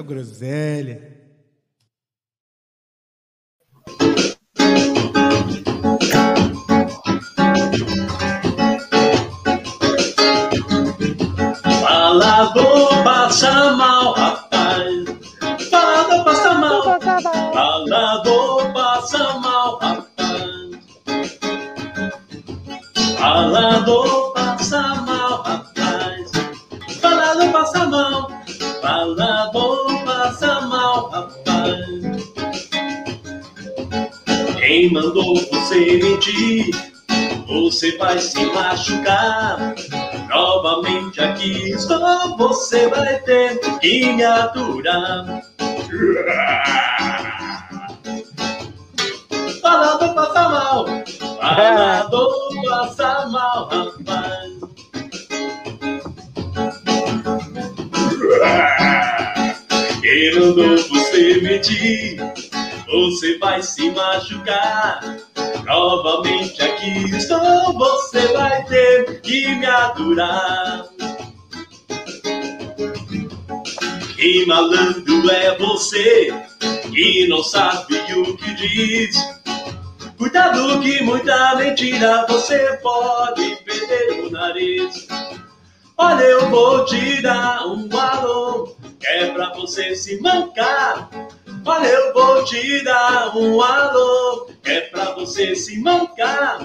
muita groselha. Falador passa mal, rapaz. Falador passa mal. Falador passa mal, rapaz. Falador passa mal, rapaz. Falador passa mal. Falador Quem mandou você mentir? Você vai se machucar. Novamente aqui estou, você vai ter que me aturar. Falador passa mal, falador passa mal, rapaz. Quem mandou você mentir? Você vai se machucar. Novamente aqui estou, você vai ter que me aturar. Que malandro é você que não sabe o que diz? Cuidado que muita mentira você pode perder o nariz. Olha, eu vou te dar um que é pra você se mancar. Olha, eu vou te dar um alô, é pra você se mancar.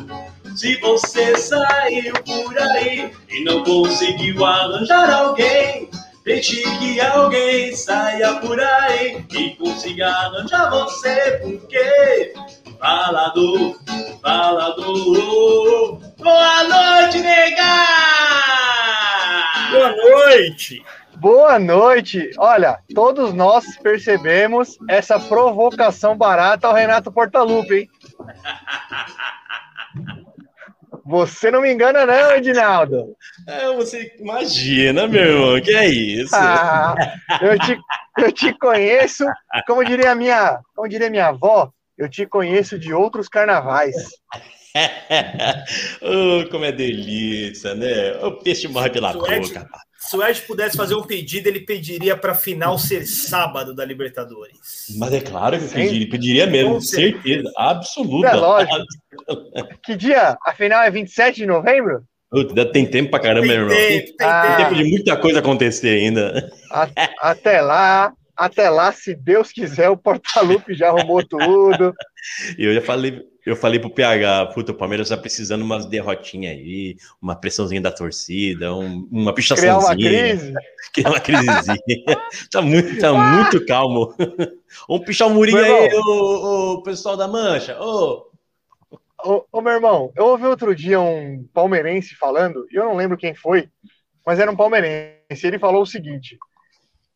Se você saiu por aí e não conseguiu arranjar alguém, deixe que alguém saia por aí e consiga arranjar você, porque falador, falador. Boa noite, nega! Boa noite! Boa noite! Olha, todos nós percebemos essa provocação barata ao Renato Portaluppi, hein? Você não me engana, não, Edinaldo. É, você imagina, meu irmão, que é isso? Ah, eu, te, eu te conheço, como diria minha, como diria minha avó, eu te conheço de outros carnavais. oh, como é delícia, né? O peixe morre pela Suede, boca. Se o Ed pudesse fazer um pedido, ele pediria para a final ser sábado da Libertadores. Mas é claro que eu pediria, pediria mesmo, Com certeza, certeza. absoluta. É lógico. Que dia? Afinal é 27 de novembro? Puta, ainda tem tempo pra caramba, meu irmão. Tem, tempo, tem Ah. tem tempo. tempo de muita coisa acontecer ainda. A- até lá, até lá, se Deus quiser, o Portalupe já arrumou tudo. Eu já falei, eu falei pro PH, puta, o Palmeiras tá precisando umas derrotinhas aí, uma pressãozinha da torcida, um- uma Criar uma pichaçãozinha. crise. Criar uma crisezinha. tá muito, tá muito calmo. Vamos pichar o murinho Meu aí, o pessoal da Mancha. Ô, Ô, ô, meu irmão, eu ouvi outro dia um palmeirense falando, e eu não lembro quem foi, mas era um palmeirense. Ele falou o seguinte: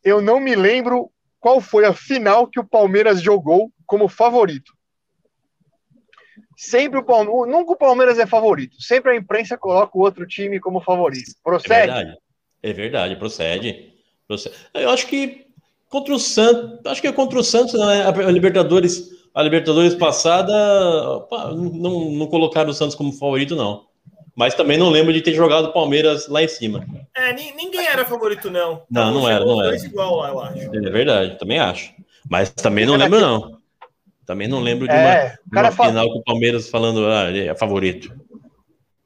Eu não me lembro qual foi a final que o Palmeiras jogou como favorito. Sempre o Palmeiras, nunca o Palmeiras é favorito. Sempre a imprensa coloca o outro time como favorito. É Procede? verdade. É verdade, procede. procede. Eu acho que contra o Santos, acho que é contra o Santos, né? a Libertadores, a Libertadores passada, não, não colocaram o Santos como favorito, não. Mas também não lembro de ter jogado o Palmeiras lá em cima. É, ni- ninguém era favorito, não. Não, não Chegou era, não era. dois igual lá, eu acho. É verdade, também acho. Mas também não lembro, não. Também não lembro de uma, É, o de cara, uma final com o Palmeiras falando, ah, ele é favorito.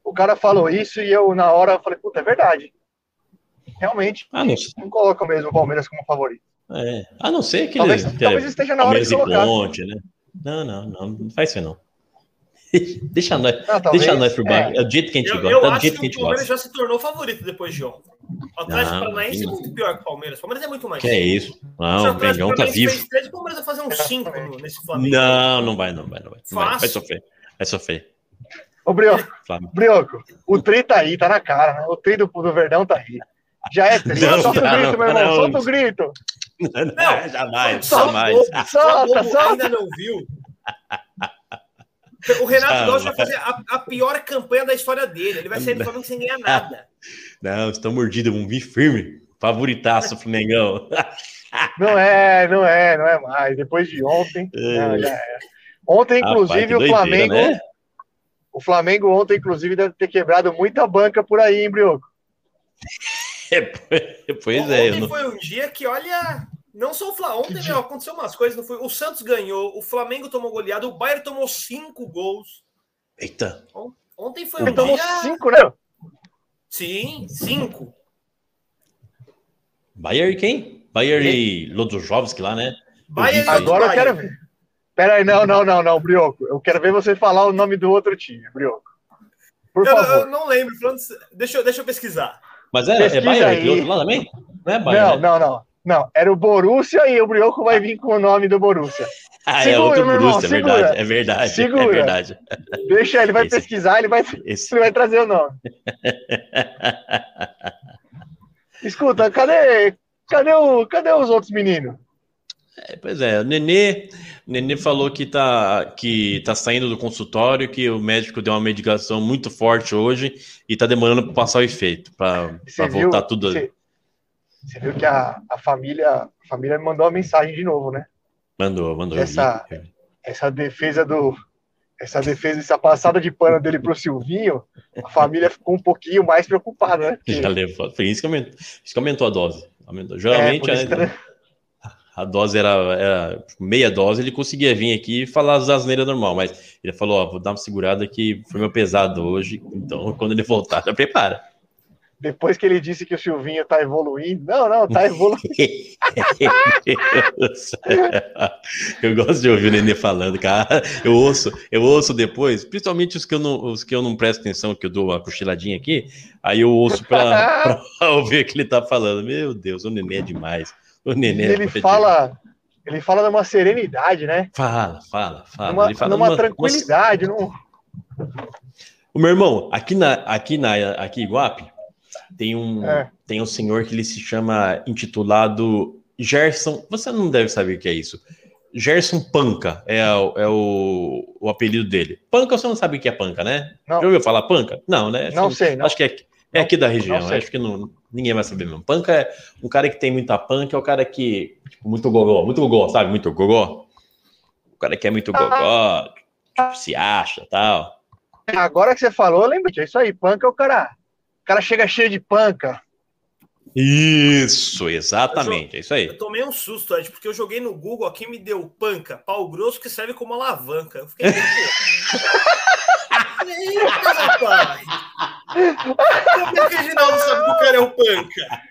o cara falou isso e eu, na hora, falei, puta, é verdade. Realmente, Ah, não, não coloca mesmo o Palmeiras como favorito. é, a não ser que Talvez, ele, talvez esteja na hora de Palmeiras colocar. Ponte, né? Não, não, não, não faz isso não. Deixa nós, Não, talvez, deixa nós por baixo. é. É. do jeito que a gente Eu, gosta. eu do acho jeito que que o Palmeiras gosta. já se tornou favorito depois de ontem. O Atlético Não, Paranaense é não. muito pior que o Palmeiras. O Palmeiras é muito mais. Que é isso? Não, o Mengão tá vivo. três, o Palmeiras vai fazer uns cinco no- nesse Flamengo. Não, não vai, não vai, não vai. Não vai, vai sofrer. Vai sofrer. Ô, Brioco. Brioco, o tri tá aí, tá na cara, né? O tri do, do Verdão tá aí. Já é triste. Não, solta o não, grito, meu irmão. não. Solta o grito. Não, jamais, Só jamais. bobo, só Solta, solta. ainda não viu. O Renato Jamais. Gaúcho vai fazer a, a pior campanha da história dele. Ele vai sair do Flamengo sem ganhar nada. Não, estão mordidos, vamos vir firme. Favoritaço, Flamengão. Não é, não é, não é mais. Depois de ontem. não, já é. Ontem, inclusive, Rapaz, o doideira, Flamengo. né? O Flamengo ontem, inclusive, deve ter quebrado muita banca por aí, hein, Brioco? É, pois é, Ontem não... foi um dia que, olha, não só o Flamengo. Ontem meu, aconteceu umas coisas. Não foi? O Santos ganhou, o Flamengo tomou goleada, o Bayern tomou cinco gols. Eita, Ontem foi um tomou dia. cinco, né? Sim, cinco. Bayer quem? Bayer e Lodojovski lá, né? Bayern e Agora eu Bayern. quero ver. Pera aí, não, não, não, não, Brioco. Eu quero ver você falar o nome do outro time, Brioco. Por Eu, eu favor. não lembro. Deixa, eu- deixa eu pesquisar. Mas é, é Pesquisa Bayer aí. aquele outro lá também? Não é Bayer, Não, né? não, não. Não, era o Borussia e o Brioco vai vir com o nome do Borussia. Ah, é Segura, outro meu irmão, Borussia, é segura. verdade, é verdade, é Segura. verdade. Deixa ele, vai Esse- pesquisar, ele vai, Esse... ele vai trazer o nome. Escuta, cadê, cadê, o, cadê os outros meninos? É, pois é, o Nenê, o Nenê falou que tá, que tá saindo do consultório, que o médico deu uma medicação muito forte hoje e tá demorando para passar o efeito, para voltar tudo. você, você viu que a, a família a família me mandou uma mensagem de novo, né? Mandou, mandou. Essa- Essa defesa do essa defesa, essa passada de pano dele pro Silvinho, a família ficou um pouquinho mais preocupada, né? Porque- Já levou. Foi isso que aumentou, isso que aumentou a dose. Aumentou. é, Geralmente isso que- a, a dose era, era meia dose, ele conseguia vir aqui e falar as asneiras normal, mas ele falou: Ó, vou dar uma segurada que foi meu pesado hoje, então quando ele voltar, já prepara. Depois que ele disse que o Silvinho tá evoluindo, não, não, tá evoluindo. eu gosto de ouvir o Nenê falando, cara. Eu ouço, eu ouço depois, principalmente os que eu não, os que eu não presto atenção, que eu dou uma cochiladinha aqui, aí eu ouço pra, pra ouvir o que ele tá falando. Meu Deus, o Nenê é demais. O E Nenê é ele demais. fala, ele fala numa serenidade, né? Fala, fala, fala. numa ele fala numa numa- tranquilidade, num... O meu irmão, aqui na aqui na aqui em Iguape, tem um É. tem um senhor que ele se chama intitulado Gerson. Você não deve saber o que é isso. Gerson Panca é, o, é o, o apelido dele. Panca, você não sabe o que é panca, né? Não. Já ouviu falar panca? Não, né? Acho Não que- sei, não. Acho que é, é aqui da região. Acho que não, ninguém vai saber mesmo. Panca é um cara que tem muita panca, é o cara que. Tipo, muito gogó, muito gogó, sabe? Muito gogó. O cara que é muito gogó, tipo, se acha tal. Agora que você falou, eu lembro que é isso aí, panca é o cara. O cara chega cheio de panca. Isso, exatamente, é isso aí. Eu tomei um susto, Ed, porque eu joguei no Google aqui me deu panca, pau grosso que serve como alavanca. Eu fiquei. Eita, rapaz! Como é que o Reginaldo sabe que o cara é o panca?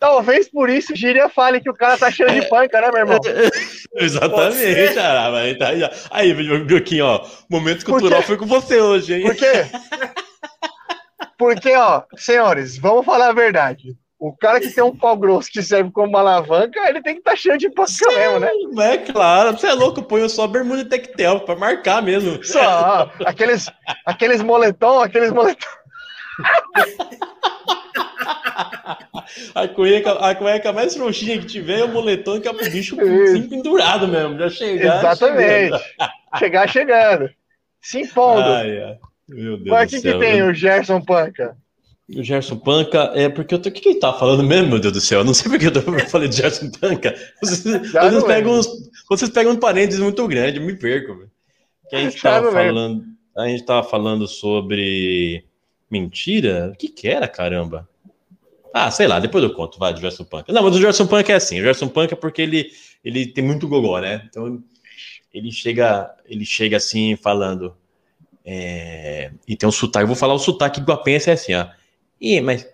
Talvez por isso o Gíria fale que o cara tá cheio de panca, né, meu irmão? Exatamente, ser. cara. mas tá aí, ó. Aí, Bioquinho, ó. Momento cultural foi com você hoje, hein? Por quê? Porque, ó, senhores, vamos falar a verdade. O cara que tem um pau grosso que serve como alavanca, ele tem que estar cheio de panca mesmo, né? É claro, você é louco, põe só bermuda e tectel pra marcar mesmo. Só, ó, aqueles, aqueles moletom, aqueles moletom. A cueca, a cueca mais frouxinha que tiver é o moletom que é pro bicho assim, pendurado mesmo. Já chegar. Exatamente. Chegar chegando. Se impondo. Ai, ai. Meu Deus Mas o que, que tem o Gerson Panca? O Gerson Panca é porque eu tô. O que, que ele tá falando mesmo, meu Deus do céu? Eu não sei porque eu, tô, eu falei de Gerson Panca. Vocês, vocês pegam uns, vocês pegam um parênteses muito grande, eu me perco, velho. Que a gente Já tava lembro. falando. A gente tava falando sobre mentira? O que que era, caramba? Ah, sei lá, depois eu conto, vai, do Gerson Panca. Não, mas o Gerson Panca é assim. O Gerson Panca é porque ele, ele tem muito gogó, né? Então ele chega, ele chega assim falando. É, e tem um sotaque, eu vou falar o sotaque guapense é assim, ó. Ih, mas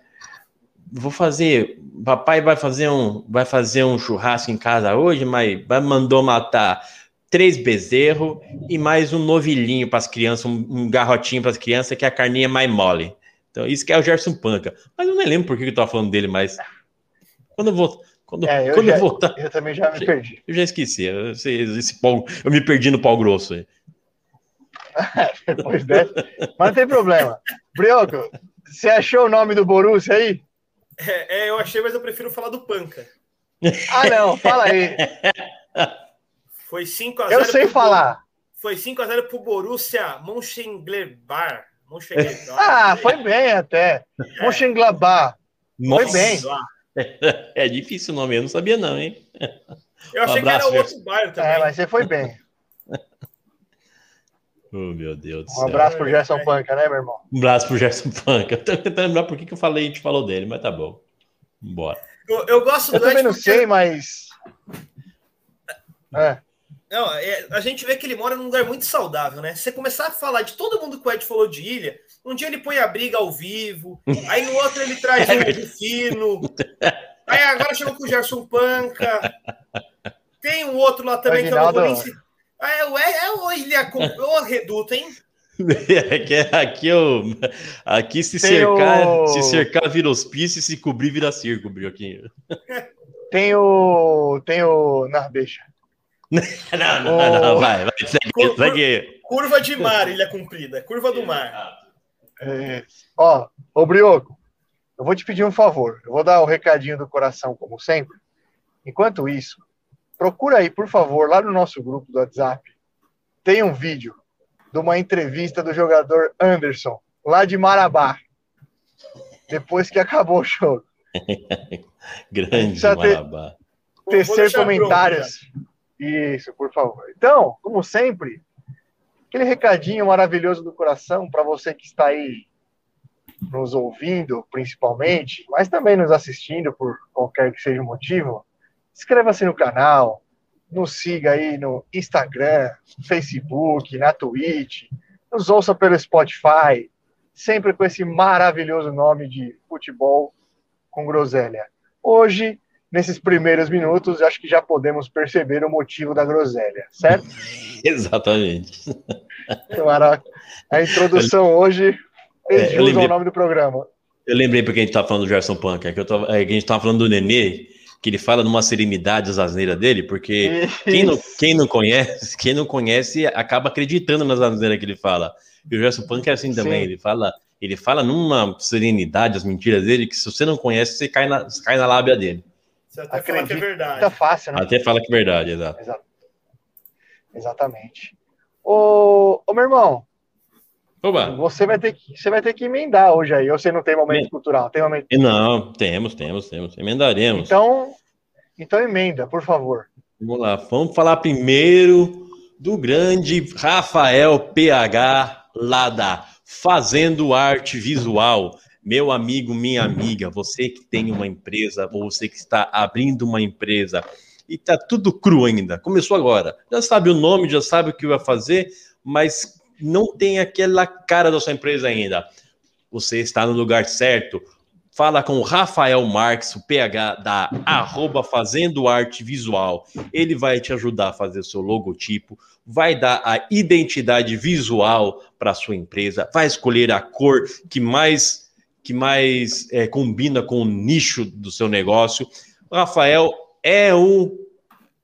vou fazer. Papai vai fazer um, vai fazer um churrasco em casa hoje, mas vai mandou matar três bezerros e mais um novilhinho para as crianças, um, um garrotinho para as crianças, que é a carninha mais mole. Então, isso que é o Gerson Panca. Mas eu nem lembro por que eu tava falando dele, mas. Quando eu vou. Quando, É, eu quando já- eu voltar. Eu também já me perdi. Eu já esqueci. eu- Esse, esse pau, eu me perdi no pau grosso aí. Depois dessa. Mas não tem problema. Brioco, você achou o nome do Borussia aí? É, é, eu achei, mas eu prefiro falar do Panca. Ah, não, fala aí. Foi 5x0. Eu sei falar. Foi 5x0 pro Borussia Mönchengladbach. Mönchengladbach. Ah, foi bem até. Mönchengladbach. Foi Nossa, bem. É difícil o nome, eu não sabia não, hein? Eu achei Um que era abraço, outro bairro também. É, mas você foi bem. Oh, meu Deus do Um céu. abraço pro Gerson Panca, né, meu irmão? Um abraço pro Gerson Punk. Eu tô tentando lembrar por que que eu falei, a gente falou dele, mas tá bom. Bora. Eu, eu gosto Eu do Ed também não porque- sei, mas. É. Não, é, a gente vê que ele mora num lugar muito saudável, né? Se você começar a falar de todo mundo que o Ed falou de ilha, um dia ele põe a briga ao vivo, aí no outro ele traz o Rufino, aí agora chegou com o Gerson Panca, tem um outro lá também que eu não vou nem citar. É, o- é, é o Ilha com o Reduto, hein? Aqui, aqui, eu, aqui se Tem cercar, o- se cercar vira hospício e se cobrir vira circo, Brioquinho. Tem o. Tem o. Não, deixa. Não, não, não, vai, vai, segue, segue. Curva de mar, Ilha Comprida, curva do mar. É, ó, ô Brioco, eu vou te pedir um favor. Eu vou dar o recadinho do coração, como sempre. Enquanto isso, procura aí, por favor, lá no nosso grupo do WhatsApp, tem um vídeo de uma entrevista do jogador Anderson, lá de Marabá. Depois que acabou o jogo. Grande Precisa ter- Marabá. Vou tecer deixar pronto comentários. Isso, por favor. Então, como sempre, aquele recadinho maravilhoso do coração para você que está aí nos ouvindo, principalmente, mas também nos assistindo por qualquer que seja o motivo. Inscreva-se no canal, nos siga aí no Instagram, Facebook, na Twitch, nos ouça pelo Spotify, sempre com esse maravilhoso nome de futebol com groselha. Hoje, nesses primeiros minutos, acho que já podemos perceber o motivo da groselha, certo? Exatamente. Mara- A introdução hoje É, fez jus ao nome do programa. Eu lembrei porque a gente tava falando do Gerson Punk, é que, eu tava, é que a gente tava falando do Nenê, que ele fala numa serenidade as asneiras dele, porque quem não, quem não conhece, quem não conhece acaba acreditando nas asneiras que ele fala. E o Gerson Punk é assim também, Sim. ele fala, ele fala numa serenidade as mentiras dele, que se você não conhece, você cai na, você cai na lábia dele. Você até fala que é verdade. Tá fácil, né? Até fala que é verdade, exato. Exa- Exatamente. Ô, ô, meu irmão, Oba! você vai, ter que, você vai ter que emendar hoje aí, ou você não tem momento Sim. cultural? Tem momento... Não, temos, temos, temos. Emendaremos. Então, então emenda, por favor. Vamos lá, vamos falar primeiro do grande Rafael PH, lá da Fazendo Arte Visual. Meu amigo, minha amiga, você que tem uma empresa, ou você que está abrindo uma empresa e tá tudo cru ainda, começou agora, já sabe o nome, já sabe o que vai fazer, mas não tem aquela cara da sua empresa ainda. Você está no lugar certo. Fala com o Rafael Marques, o PH da arroba Fazendo Arte Visual. Ele vai te ajudar a fazer seu logotipo, vai dar a identidade visual para a sua empresa, vai escolher a cor que mais que mais é, combina com o nicho do seu negócio. O Rafael é um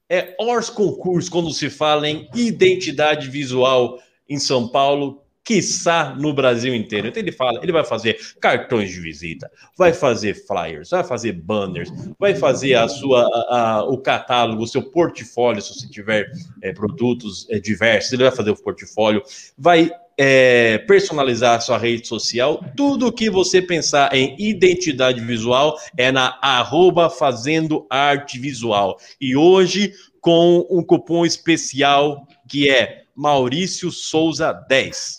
é hors concurso quando se fala em identidade visual em São Paulo, quiçá no Brasil inteiro. Então ele fala, ele vai fazer cartões de visita, vai fazer flyers, vai fazer banners, vai fazer a sua, a- a- o catálogo, o seu portfólio, se você tiver é, produtos é, diversos, ele vai fazer o portfólio, vai é, personalizar a sua rede social, tudo que você pensar em identidade visual é na arroba fazendo arte visual. E hoje com um cupom especial que é Maurício Souza 10.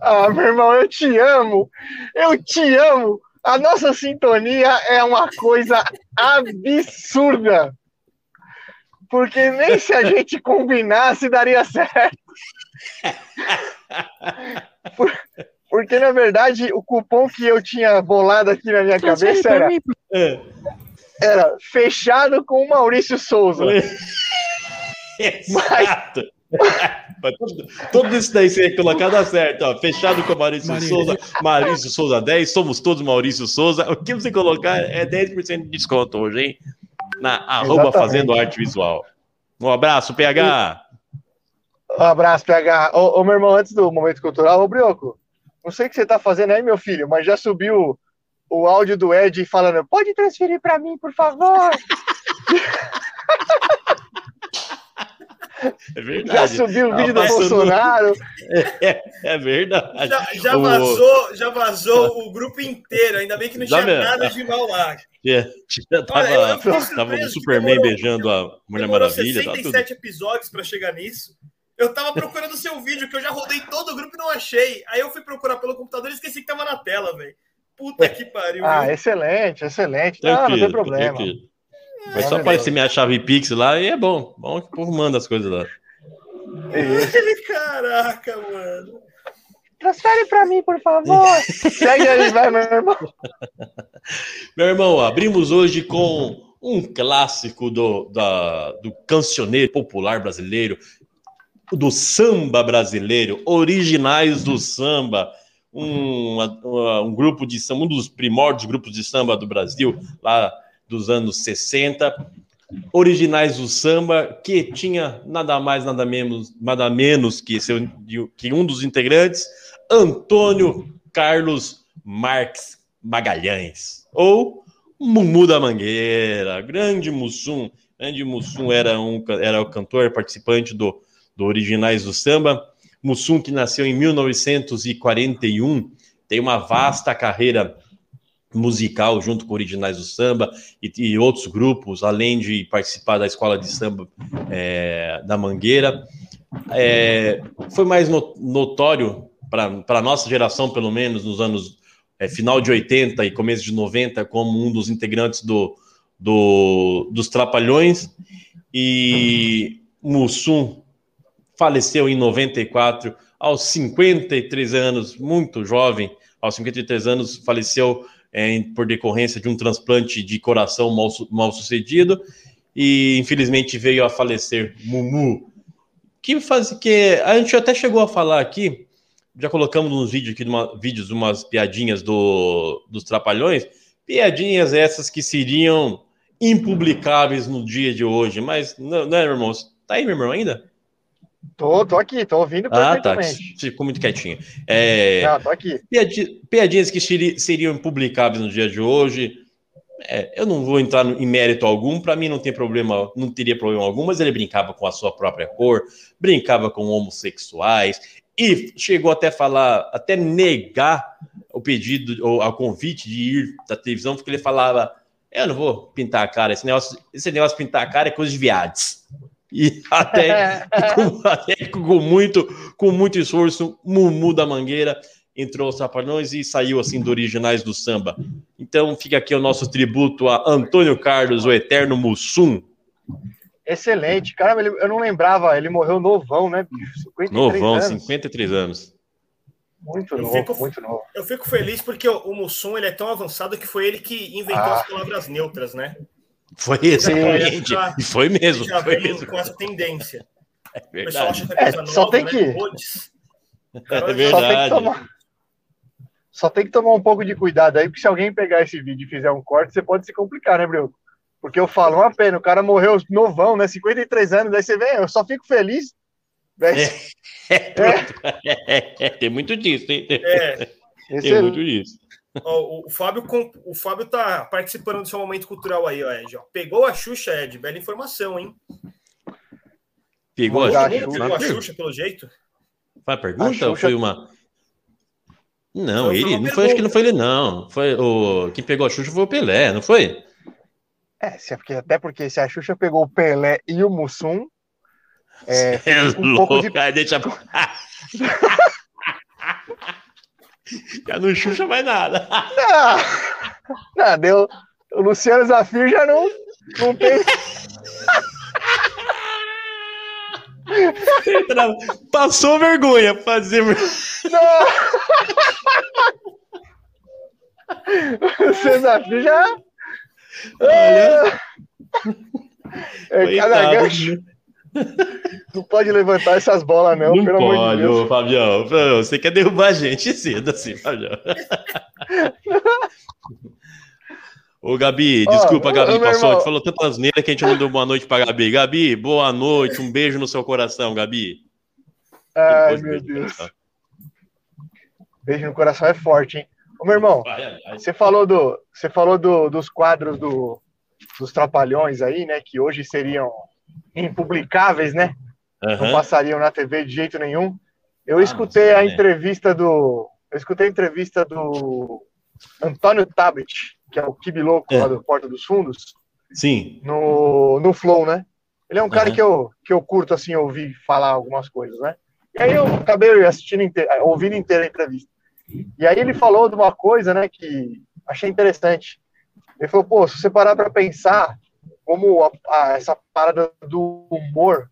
Ah, meu irmão, eu te amo! Eu te amo! A nossa sintonia é uma coisa absurda! Porque nem se a gente combinasse daria certo. Por- Porque, na verdade, o cupom que eu tinha bolado aqui na minha cabeça era, era fechado com o Maurício Souza. Exato. Mas tudo, tudo isso daí você colocar dá certo, ó. Fechado com Maurício Maria. Souza, Maurício Souza 10, somos todos Maurício Souza. O que você colocar é 10% de desconto hoje, hein? Na arroba Exatamente. Fazendo Arte Visual. Um abraço, PH. Um abraço, PH. Ô, ô, meu irmão, antes do momento cultural, ô, Brioco, não sei o que você tá fazendo aí, meu filho, mas já subiu o áudio do Ed falando: pode transferir pra mim, por favor. É Já verdade. subiu o vídeo do Ah, Bolsonaro. É, é verdade. Já, já O- vazou, já vazou o grupo inteiro. Ainda bem que não Já tinha mesmo. nada de mal lá. Já, já tava, Olha, tava o Superman demorou- beijando a Mulher Maravilha. Tá tudo. 67 episódios pra chegar nisso. Eu tava procurando o seu vídeo, que eu já rodei todo o grupo e não achei. Aí eu fui procurar pelo computador e esqueci que tava na tela, velho. Puta que pariu. Ah, viu? excelente, excelente. Não, não Tranquilo, tem problema. tranquilo. Vai só Maravilhoso. aparecer minha chave Pix lá e é bom. Bom que o povo manda as coisas lá. Caraca, mano. Transfere pra mim, por favor. Segue aí, vai, meu irmão. Meu irmão, abrimos hoje com um clássico do, da- do cancioneiro popular brasileiro, do samba brasileiro, originais do samba, um, uma- um grupo de samba, um dos primórdios grupos de samba do Brasil, lá dos anos 60, originais do samba, que tinha nada mais, nada menos, nada menos que, seu, que um dos integrantes, Antônio Carlos Marques Magalhães, ou Mumu da Mangueira, grande Mussum, grande Mussum era, um, era o cantor participante do, do Originais do Samba, Mussum que nasceu em 1941, tem uma vasta carreira musical junto com Originais do Samba e, e outros grupos, além de participar da escola de samba é, da Mangueira. É, foi mais no- notório para a nossa geração, pelo menos nos anos é, final de 80 e começo de 90, como um dos integrantes do, do- dos Trapalhões. E Mussum faleceu em 94, aos 53 anos, muito jovem, aos 53 anos, faleceu é, por decorrência de um transplante de coração mal, mal sucedido. E infelizmente veio a falecer Mumu. Que faz que a gente até chegou a falar aqui, já colocamos nos vídeos aqui, numa, vídeos, umas piadinhas do, dos Trapalhões, piadinhas essas que seriam impublicáveis no dia de hoje, mas não, não é, meu irmão? Tá aí, meu irmão, ainda? Tô, tô aqui, tô ouvindo Ah, tá, perfeitamente. ficou muito quietinho. É, Não, tô aqui. piadi- piadinhas que seri- seriam impublicáveis no dia de hoje. É, eu não vou entrar em mérito algum, para mim não tem problema, não teria problema algum, mas ele brincava com a sua própria cor, brincava com homossexuais e chegou até falar, até negar o pedido ou o convite de ir da televisão, porque ele falava: Eu não vou pintar a cara, esse negócio, esse negócio de pintar a cara é coisa de viados. E até, com, até com muito, com muito esforço, Mumu da Mangueira entrou os Trapalhões e saiu assim do originais do samba. Então fica aqui o nosso tributo a Antônio Carlos, o eterno Mussum. Excelente. Cara, ele- eu não lembrava, ele morreu novão, né, bicho? 53 Novão, anos. 53 anos. Muito Eu novo, fico- muito novo. Eu fico feliz porque o, o Mussum ele é tão avançado que foi ele que inventou Ah. as palavras neutras, né? Foi exatamente. E foi mesmo. Já Foi mesmo. com essa tendência. É O pessoal verdade. acha que é É, só nova, tem né? que-. É Só tem, que verdade. tomar... Só tem que tomar um pouco de cuidado aí, porque se alguém pegar esse vídeo e fizer um corte, você pode se complicar, né, Bruno? Porque eu falo, uma pena, o cara morreu novão, né? 53 anos, daí você vem, eu só fico feliz. É, pronto. É, é, tem muito disso, tem, tem- É, é- muito disso. Ó, o, o Fábio, o Fábio tá participando do seu momento cultural aí, ó, Ed. ó. Pegou a Xuxa, Ed. Bela informação, hein? Pegou a a Xuxa? pegou a Foi Xuxa, pelo jeito? uma pergunta A ou Xuxa- foi uma. Não, Foi- foi ele não foi, acho que não foi ele, não. Foi o quem pegou a Xuxa foi o Pelé, não foi? É, se é porque, até porque se a Xuxa pegou o Pelé e o Mussum, é, É um pouco louco, de- aí deixa. Já não Xuxa mais nada. Ah, não, deu. O Luciano Zafir já não, não tem. Passou vergonha fazer. Não. O Luciano Zafir já. Olha, É, cada gancho. Não pode levantar essas bolas, não, Não pelo amor de pode, Deus. Fabião. Você quer derrubar a gente cedo assim, Fabião. Ô, Gabi, desculpa, ô, Gabi, passou. Gente falou tanta asneira que a gente não deu boa noite pra Gabi. Gabi, boa noite, um beijo no seu coração, Gabi. Ai, Depois, meu no Deus. coração. Beijo no coração é forte, hein? Ô, meu irmão, Ai, ai, ai. você falou, do, você falou do- dos quadros do, dos Trapalhões aí, né? Que hoje seriam impublicáveis, né? Não Aham. passariam na TV de jeito nenhum. Eu Ah, escutei a né? entrevista do. Eu escutei a entrevista do Antônio Tabet, que é o Kibiloco É. lá do Porta dos Fundos, Sim. no, no Flow, né? Ele é um cara que, eu, que eu curto, assim, ouvir falar algumas coisas, né? E aí eu acabei assistindo, inte- ouvindo inteira a entrevista. E aí ele falou de uma coisa, né, que achei interessante. Ele falou, pô, se você parar para pensar como a- a- essa parada do humor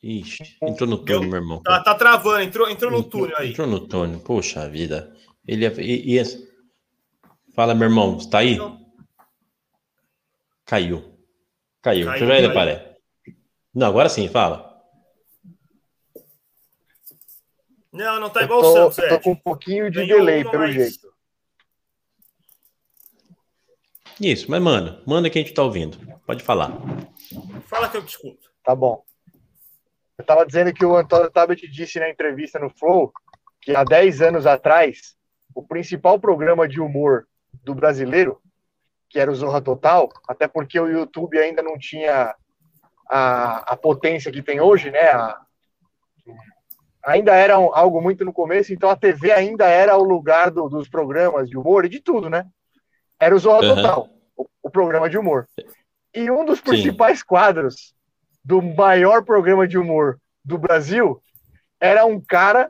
Ixi, entrou no túnel, meu irmão. Tá, tá travando, entrou, entrou no túnel aí. Entrou no túnel. Poxa vida. Ele ia, e- ia- Fala, meu irmão. Você tá aí? Caiu. Caiu. Caiu, Deixa eu ver ele caiu. Não, agora sim, fala. Não, não tá igual o tô, Santos, eu tô Ed. com um pouquinho de Ganhou delay, pelo mas- jeito. Isso, mas manda. Manda que a gente tá ouvindo. Pode falar. Fala que eu te escuto. Tá bom. Eu tava dizendo que o Antônio Tabet disse na entrevista no Flow que há 10 anos atrás, o principal programa de humor do brasileiro, que era o Zorra Total, até porque o YouTube ainda não tinha a, a potência que tem hoje, né? A- ainda era um- algo muito no começo, então a TV ainda era o lugar do- dos programas de humor e de tudo, né? Era o Zorra Aham. Total, o, o programa de humor. E um dos Sim. principais quadros do maior programa de humor do Brasil era um cara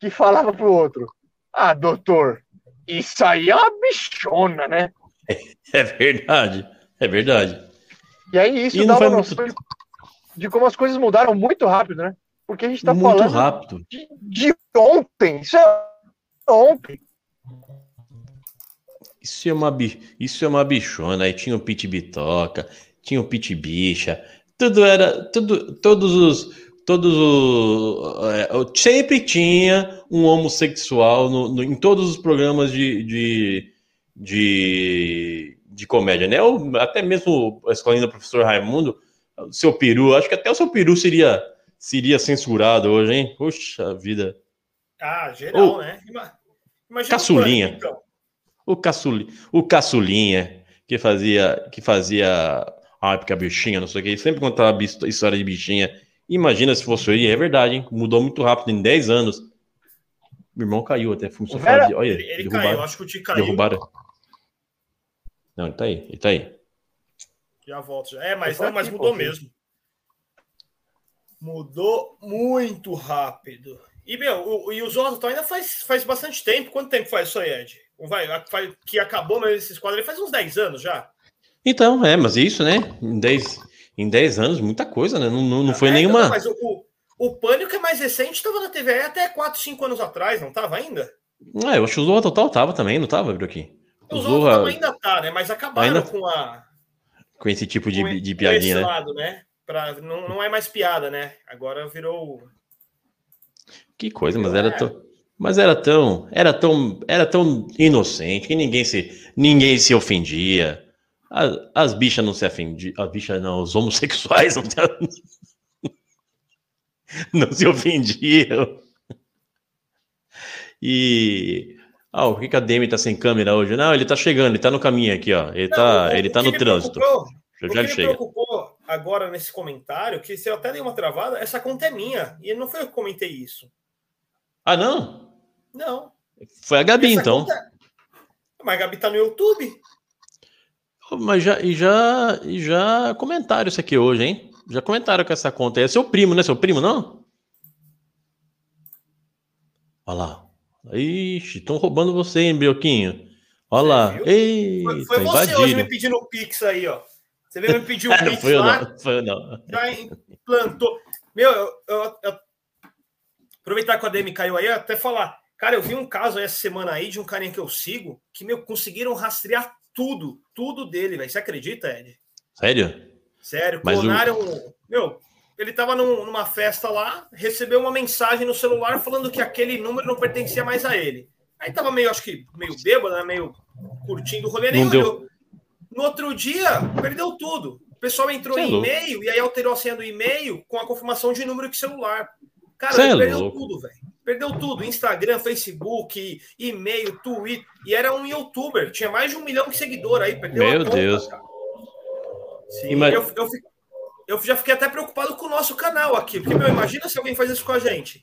que falava pro outro: Ah, doutor, isso aí é uma bichona, né? É verdade. É verdade. E aí isso E dá uma noção de, de como as coisas mudaram muito rápido, né? Porque a gente tá Muito falando rápido. de, de ontem. Isso é ontem. Isso é uma, isso é uma bichona. Aí tinha o Pit Bitoca, tinha o Pit Bicha. Tudo era. Tudo, todos os. Todos os. é, sempre tinha um homossexual no- no- em todos os programas de, de, de, de comédia, né? Ou até mesmo a escolinha do professor Raimundo, o seu peru, acho que até o seu peru seria, seria censurado hoje, hein? Puxa vida. Ah, geral, né? Ima- Imagina caçulinha. o então. O, caçuli, o caçulinha, que fazia, que fazia a época bichinha, não sei o que, sempre contava história de bichinha. Imagina se fosse ele, é verdade, hein? Mudou muito rápido, em 10 anos. Meu irmão caiu até, um Vera- de... Olha, Ele, ele derrubaram, caiu, acho que o Ti caiu. derrubaram. Não, ele tá aí, ele tá aí. Já volto. já. É, mas, Eu não, mas aqui, mudou pô, mesmo. Mudou muito rápido. E, meu, o, e o Zorro Total ainda faz, faz bastante tempo. Quanto tempo faz isso aí, Ed? Vai, faz, que acabou, mas esses quadros faz uns 10 anos já. Então, é, mas isso, né? Em 10, em 10 anos, muita coisa, né? Não, não, não foi É, nenhuma. não, Mas o, o, o Pânico é mais recente, estava na TV até 4, 5 anos atrás, não estava ainda? Ah, eu acho que o Zorra Total tava também, não tava, aqui. O Zorra, ainda tá, né? Mas acabaram Ainda- com a. com esse tipo de, de piadinha, esse né? lado, né? Pra, não, não é mais piada, né? Agora virou. Que coisa, mas era tão, mas era tão, era tão, era tão inocente que ninguém se, ninguém se ofendia. As, as bichas não se ofendiam, as bichas não, os homossexuais não, se- não se ofendiam. E ah, o que que a Demi tá sem câmera hoje? Não, ele tá chegando, ele tá no caminho aqui, ó. Ele tá, Não, o- ele tá no trânsito. Já ele chega. preocupou agora nesse comentário, que se eu até dei uma travada, essa conta é minha. E não foi eu que comentei isso. Ah, não? Não. Foi a Gabi, Essa então. conta- Mas a Gabi tá no YouTube. Mas já, e já, e já comentaram isso aqui hoje, hein? Já comentaram com essa conta. É seu primo, né? Seu primo, não? Olha lá. Ixi, estão roubando você, hein, Brioquinho? Olha lá. Eita, Foi, foi você hoje invadiram. me pedindo o Pix aí, ó. Você veio me pedir o não Pix foi lá, não. Foi eu, não. já implantou. Meu, eu, eu- eu- aproveitar que a Demi caiu aí, até falar. Cara, eu vi um caso essa semana aí de um carinha que eu sigo que, meu, conseguiram rastrear tudo, tudo dele, velho. Você acredita, Ed? Sério? Sério, Mas o- clonaram. Meu, ele tava num- numa festa lá, recebeu uma mensagem no celular falando que aquele número não pertencia mais a ele. Aí tava meio, acho que meio bêbado, né? Meio curtindo o rolê, nem olhou. No outro dia, perdeu tudo. O pessoal entrou Cê é em louco. e-mail e aí alterou a senha do e-mail com a confirmação de número de celular. Cara, Cê é ele perdeu louco. tudo, velho. Perdeu tudo. Instagram, Facebook, e-mail, Twitter. E era um youtuber. Tinha mais de um milhão de seguidor aí. Perdeu Meu conta, Deus. cara. Sim, Ima- eu, eu, eu já fiquei até preocupado com o nosso canal aqui. Porque, meu, imagina se alguém faz isso com a gente.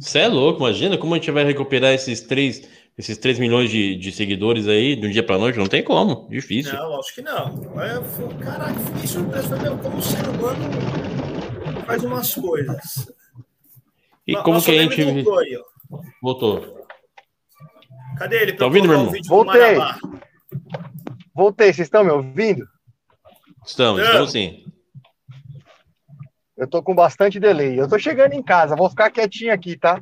Você é louco, imagina como a gente vai recuperar esses 3, esses 3 milhões de, de seguidores aí de um dia pra noite? Não tem como, difícil. Não, acho que não. É, foi- caraca, fiquei surpreso. Meu, como o ser humano faz umas coisas. E como que a gente voltou aí, ó. voltou? Cadê ele? Tá ouvindo, meu irmão? Voltei. Voltei, vocês estão me ouvindo? Estamos, É. estamos sim. Eu tô com bastante delay. Eu tô chegando em casa, vou ficar quietinho aqui, tá?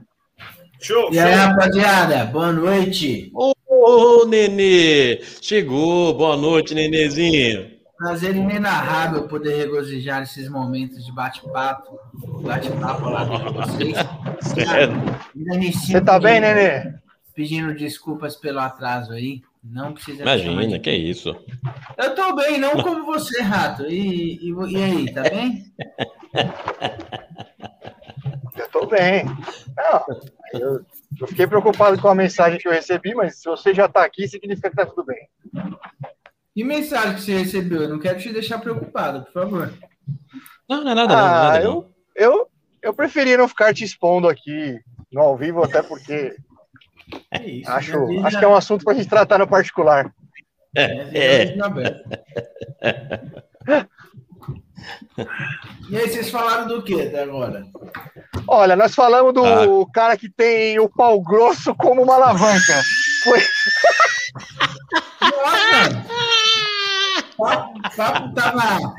Show, E aí, show. rapaziada, boa noite. Ô, ô, Nenê! Chegou, boa noite, Nenezinho. Prazer inenarrável poder regozijar esses momentos de bate-papo, bate-papo lá com vocês. Você tá bem, Nenê? Pedindo desculpas pelo atraso aí. Não precisa Imagina, que é isso. Eu tô bem, não como você, Rato. E, e, e aí, tá bem? Eu tô bem. Não, eu, eu fiquei preocupado com a mensagem que eu recebi, mas se você já tá aqui, significa que tá tudo bem. Que mensagem que você recebeu? Eu não quero te deixar preocupado, por favor. Não, não é nada, não. não é Ah, nada, não. eu, eu, eu preferi não ficar te expondo aqui no ao vivo, até porque É isso. acho, minha vida acho que é um assunto pra gente tratar no particular. é É. E aí, vocês falaram do que até agora? Olha, nós falamos do Ah. cara que tem o pau grosso como uma alavanca. Foi, Nossa! O papo tava. tava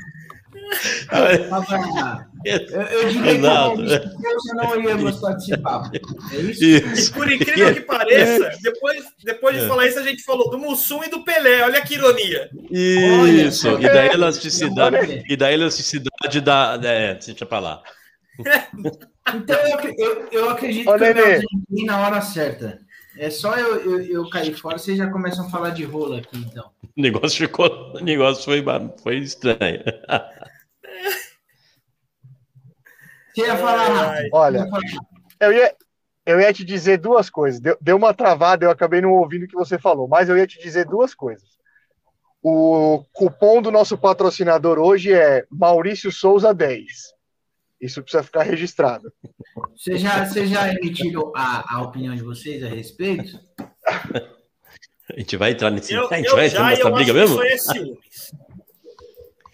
eu, eu diria Exato. que você não ia gostar desse papo. É isso? E Isso. por incrível que pareça, depois, depois de É. falar isso, a gente falou do Mussum e do Pelé. Olha que ironia. Isso. Olha, E da elasticidade, Olha. e da elasticidade da. É, deixa pra lá. Então eu, eu, eu acredito Ô, que eu me na hora certa. É só eu, eu, eu cair fora, vocês já começam a falar de rola aqui, então. O negócio ficou. O negócio foi, foi estranho. Você ia falar. Olha, eu ia, eu ia te dizer duas coisas. Deu, deu uma travada, eu acabei não ouvindo o que você falou, mas eu ia te dizer duas coisas. O cupom do nosso patrocinador hoje é Maurício Souza 10. Isso precisa ficar registrado. Você já, você já emitiram a, a opinião de vocês a respeito? A gente vai entrar nesse. Eu, a gente eu vai entrar nessa briga mesmo? isso é.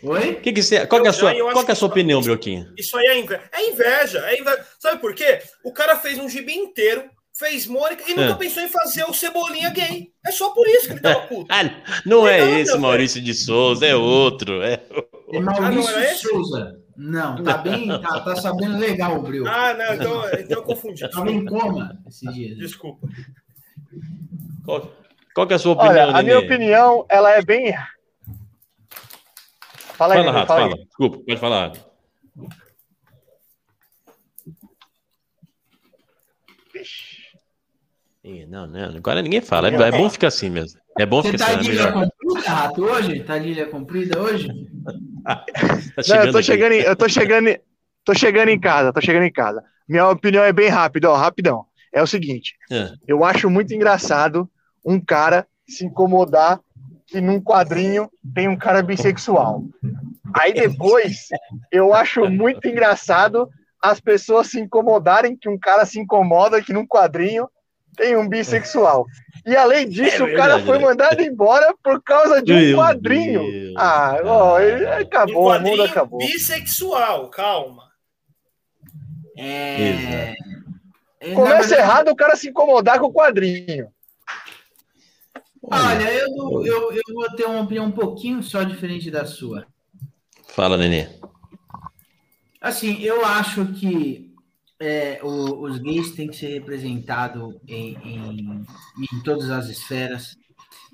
Oi? Que que você, qual que é a sua, qual que é a sua opinião, Brioquinho? Isso aí é inveja. É inveja. É inveja. Sabe por quê? O cara fez um gibi inteiro, fez Mônica e nunca É. pensou em fazer o Cebolinha gay. É só por isso que ele tava puto. Ah, não é Não, esse Maurício de Souza, é outro. É... É Maurício Ah, não? Souza. Não, tá bem, tá, tá sabendo legal o Bril. Ah, não, então, então eu confundi. Tava em coma esses dias. Desculpa. Qual, qual que é a sua opinião, Olha, a minha opinião, ela é bem. Fala aí, Fala, Nenê, Rato, fala aí. Desculpa, pode falar. Vixe. Não, não, agora ninguém fala. É, é bom ficar assim mesmo. É bom Você ficar tá assim, de é ilha melhor. comprida, Rato, hoje? Tá de comprida hoje? Tá Não, eu tô aqui. chegando, em, eu tô chegando, em- tô chegando em casa, tô chegando em casa. Minha opinião é bem rápida, ó, rapidão. É o seguinte, É. eu acho muito engraçado um cara se incomodar que num quadrinho tem um cara bissexual. Aí depois, eu acho muito engraçado as pessoas se incomodarem que um cara se incomoda que num quadrinho tem um bissexual. E além disso, É o cara foi né? mandado embora por causa de um quadrinho. Deus. Ah, ó, ele- Um acabou, o mundo acabou. bissexual, calma. É. é, Começa errado o cara se incomodar com o quadrinho. Olha, eu, eu, eu vou ter uma opinião um pouquinho só diferente da sua. Fala, Nenê. Assim, eu acho que é, o- os gays têm que ser representados em, em, em todas as esferas.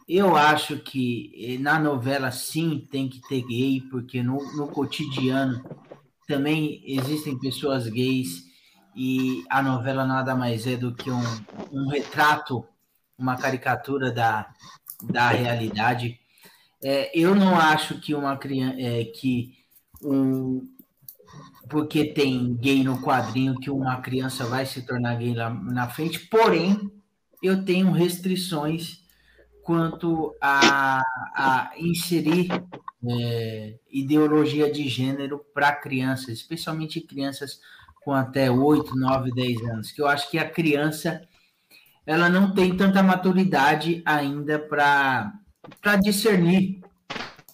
Eu acho que eh, na novela sim tem que ter gay, porque no, no cotidiano também existem pessoas gays e a novela nada mais é do que um, um retrato, uma caricatura da, da realidade. É, eu não acho que uma criança. É, que um, porque tem gay no quadrinho que uma criança vai se tornar gay lá na frente, porém, eu tenho restrições quanto a, a inserir é, ideologia de gênero para crianças, especialmente crianças com até 8, 9, 10 anos, que eu acho que a criança ela não tem tanta maturidade ainda para discernir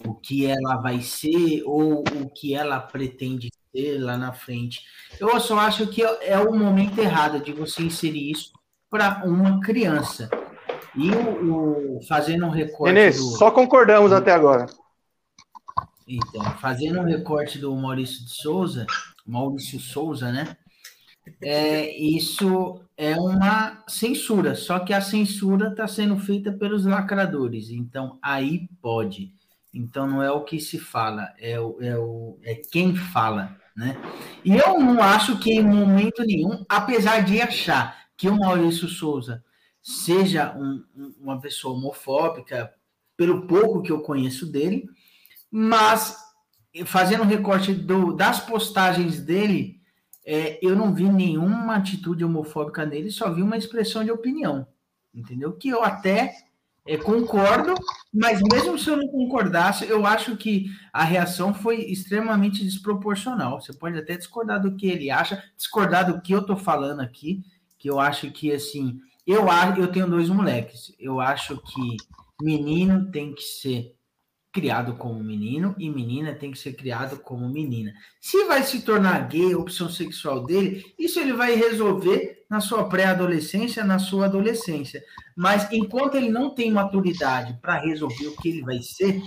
o que ela vai ser ou o que ela pretende ser lá na frente. Eu só acho que é o momento errado de você inserir isso para uma criança. E o, o fazendo um recorte. Renê, do... só concordamos até agora. Então, fazendo um recorte do Maurício de Souza, Maurício Souza, né? É, isso é uma censura, só que a censura está sendo feita pelos lacradores, então aí pode. Então não é o que se fala, é, o, é, o, é quem fala, né? E eu não acho que em momento nenhum, apesar de achar que o Maurício Souza seja um, uma pessoa homofóbica, pelo pouco que eu conheço dele, mas fazendo recorte do, das postagens dele, é, eu não vi nenhuma atitude homofóbica nele, só vi uma expressão de opinião, entendeu? Que eu até é, concordo, mas mesmo se eu não concordasse, eu acho que a reação foi extremamente desproporcional. Você pode até discordar do que ele acha, discordar do que eu tô falando aqui, que eu acho que assim, eu acho, eu tenho dois moleques. Eu acho que menino tem que ser criado como menino e menina tem que ser criado como menina. Se vai se tornar gay, opção sexual dele, isso ele vai resolver na sua pré-adolescência, na sua adolescência. Mas enquanto ele não tem maturidade para resolver o que ele vai ser,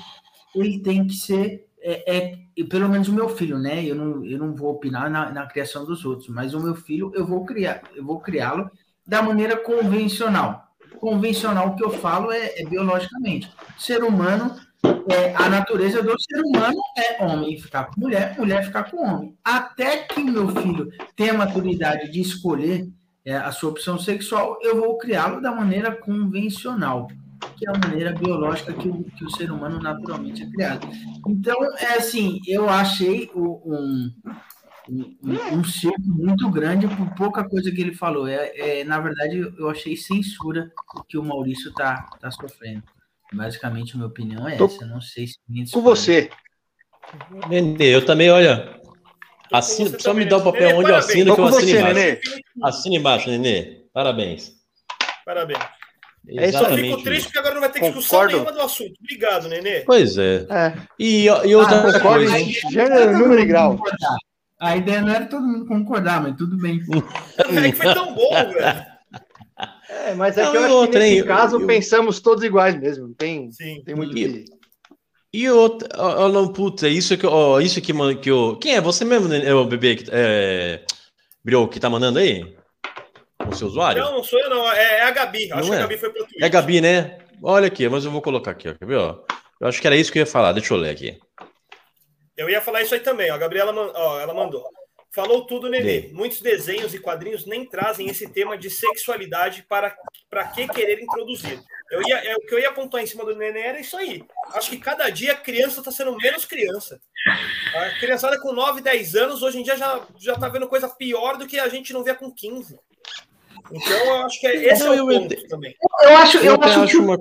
ele tem que ser é, é, pelo menos o meu filho, né? Eu não, eu não vou opinar na, na criação dos outros, mas o meu filho eu vou criar, eu vou criá-lo da maneira convencional. Convencional que eu falo é, é biologicamente. O ser humano é, a natureza do ser humano é homem ficar com mulher, mulher ficar com homem. Até que o meu filho tenha maturidade de escolher é, a sua opção sexual, eu vou criá-lo da maneira convencional, que é a maneira biológica que o, que o ser humano naturalmente é criado. Então, é assim, eu achei um, um, um circo muito grande por pouca coisa que ele falou. É, é, na verdade, eu achei censura que o Maurício está tá sofrendo. Basicamente, a minha opinião é Tô essa. não sei se. Com você. Nenê, eu também, olha. Assina, só me dá o papel Nenê, onde parabéns. eu assino, que eu assino você, embaixo. Nenê. Assina embaixo, Nenê. Parabéns. Parabéns. É isso, eu fico triste porque agora não vai ter Concordo. discussão nenhuma do assunto. Obrigado, Nenê. Pois é. é. E, e outra ah, coisa. Gênero, número e grau. A ideia não era todo mundo concordar, mas tudo bem. é que foi tão bom, velho. É, mas é não, que eu acho que nesse eu, caso eu, pensamos todos iguais mesmo. Tem, Sim. tem muito e, que... E outra, oh, não, putz, é isso que, oh, isso que, que eu. Quem é? Você mesmo, né, o bebê que, é, que tá mandando aí? O seu usuário? Não, não sou eu, não. É, é a Gabi. Acho não que é? a Gabi foi pro Twitter. É a Gabi, né? Olha aqui, mas eu vou colocar aqui, ó. Quer ver, ó? Eu acho que era isso que eu ia falar. Deixa eu ler aqui. Eu ia falar isso aí também, ó. A Gabriela ó, ela mandou. Falou tudo, Nenê. Muitos desenhos e quadrinhos nem trazem esse tema de sexualidade para, para que querer introduzir. Eu ia, é, o que eu ia apontar em cima do Nenê era isso aí. Acho que cada dia a criança está sendo menos criança. A criançada com 9, 10 anos, hoje em dia já, já tá vendo coisa pior do que a gente não vê com 15. Então, eu acho que é, esse não, é o ponto eu, também. Eu acho, eu, eu acho, acho uma...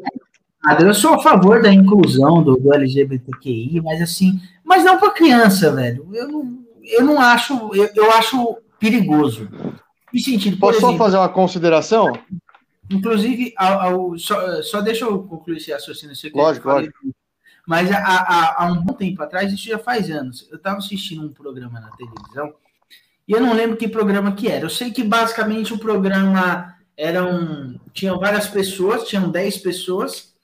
Eu sou a favor da inclusão do, do LGBTQI, mas assim, mas não para criança, velho. Eu não eu não acho, eu, eu acho perigoso. Que sentido? Posso exemplo, só fazer uma consideração? Inclusive, ao, ao, só, só deixa eu concluir esse raciocínio. Lógico, lógico. Mas há, há, há, um bom tempo atrás, isso já faz anos, eu estava assistindo um programa na televisão e eu não lembro que programa que era. Eu sei que basicamente o programa eram. Tinham várias pessoas, tinham 10 pessoas,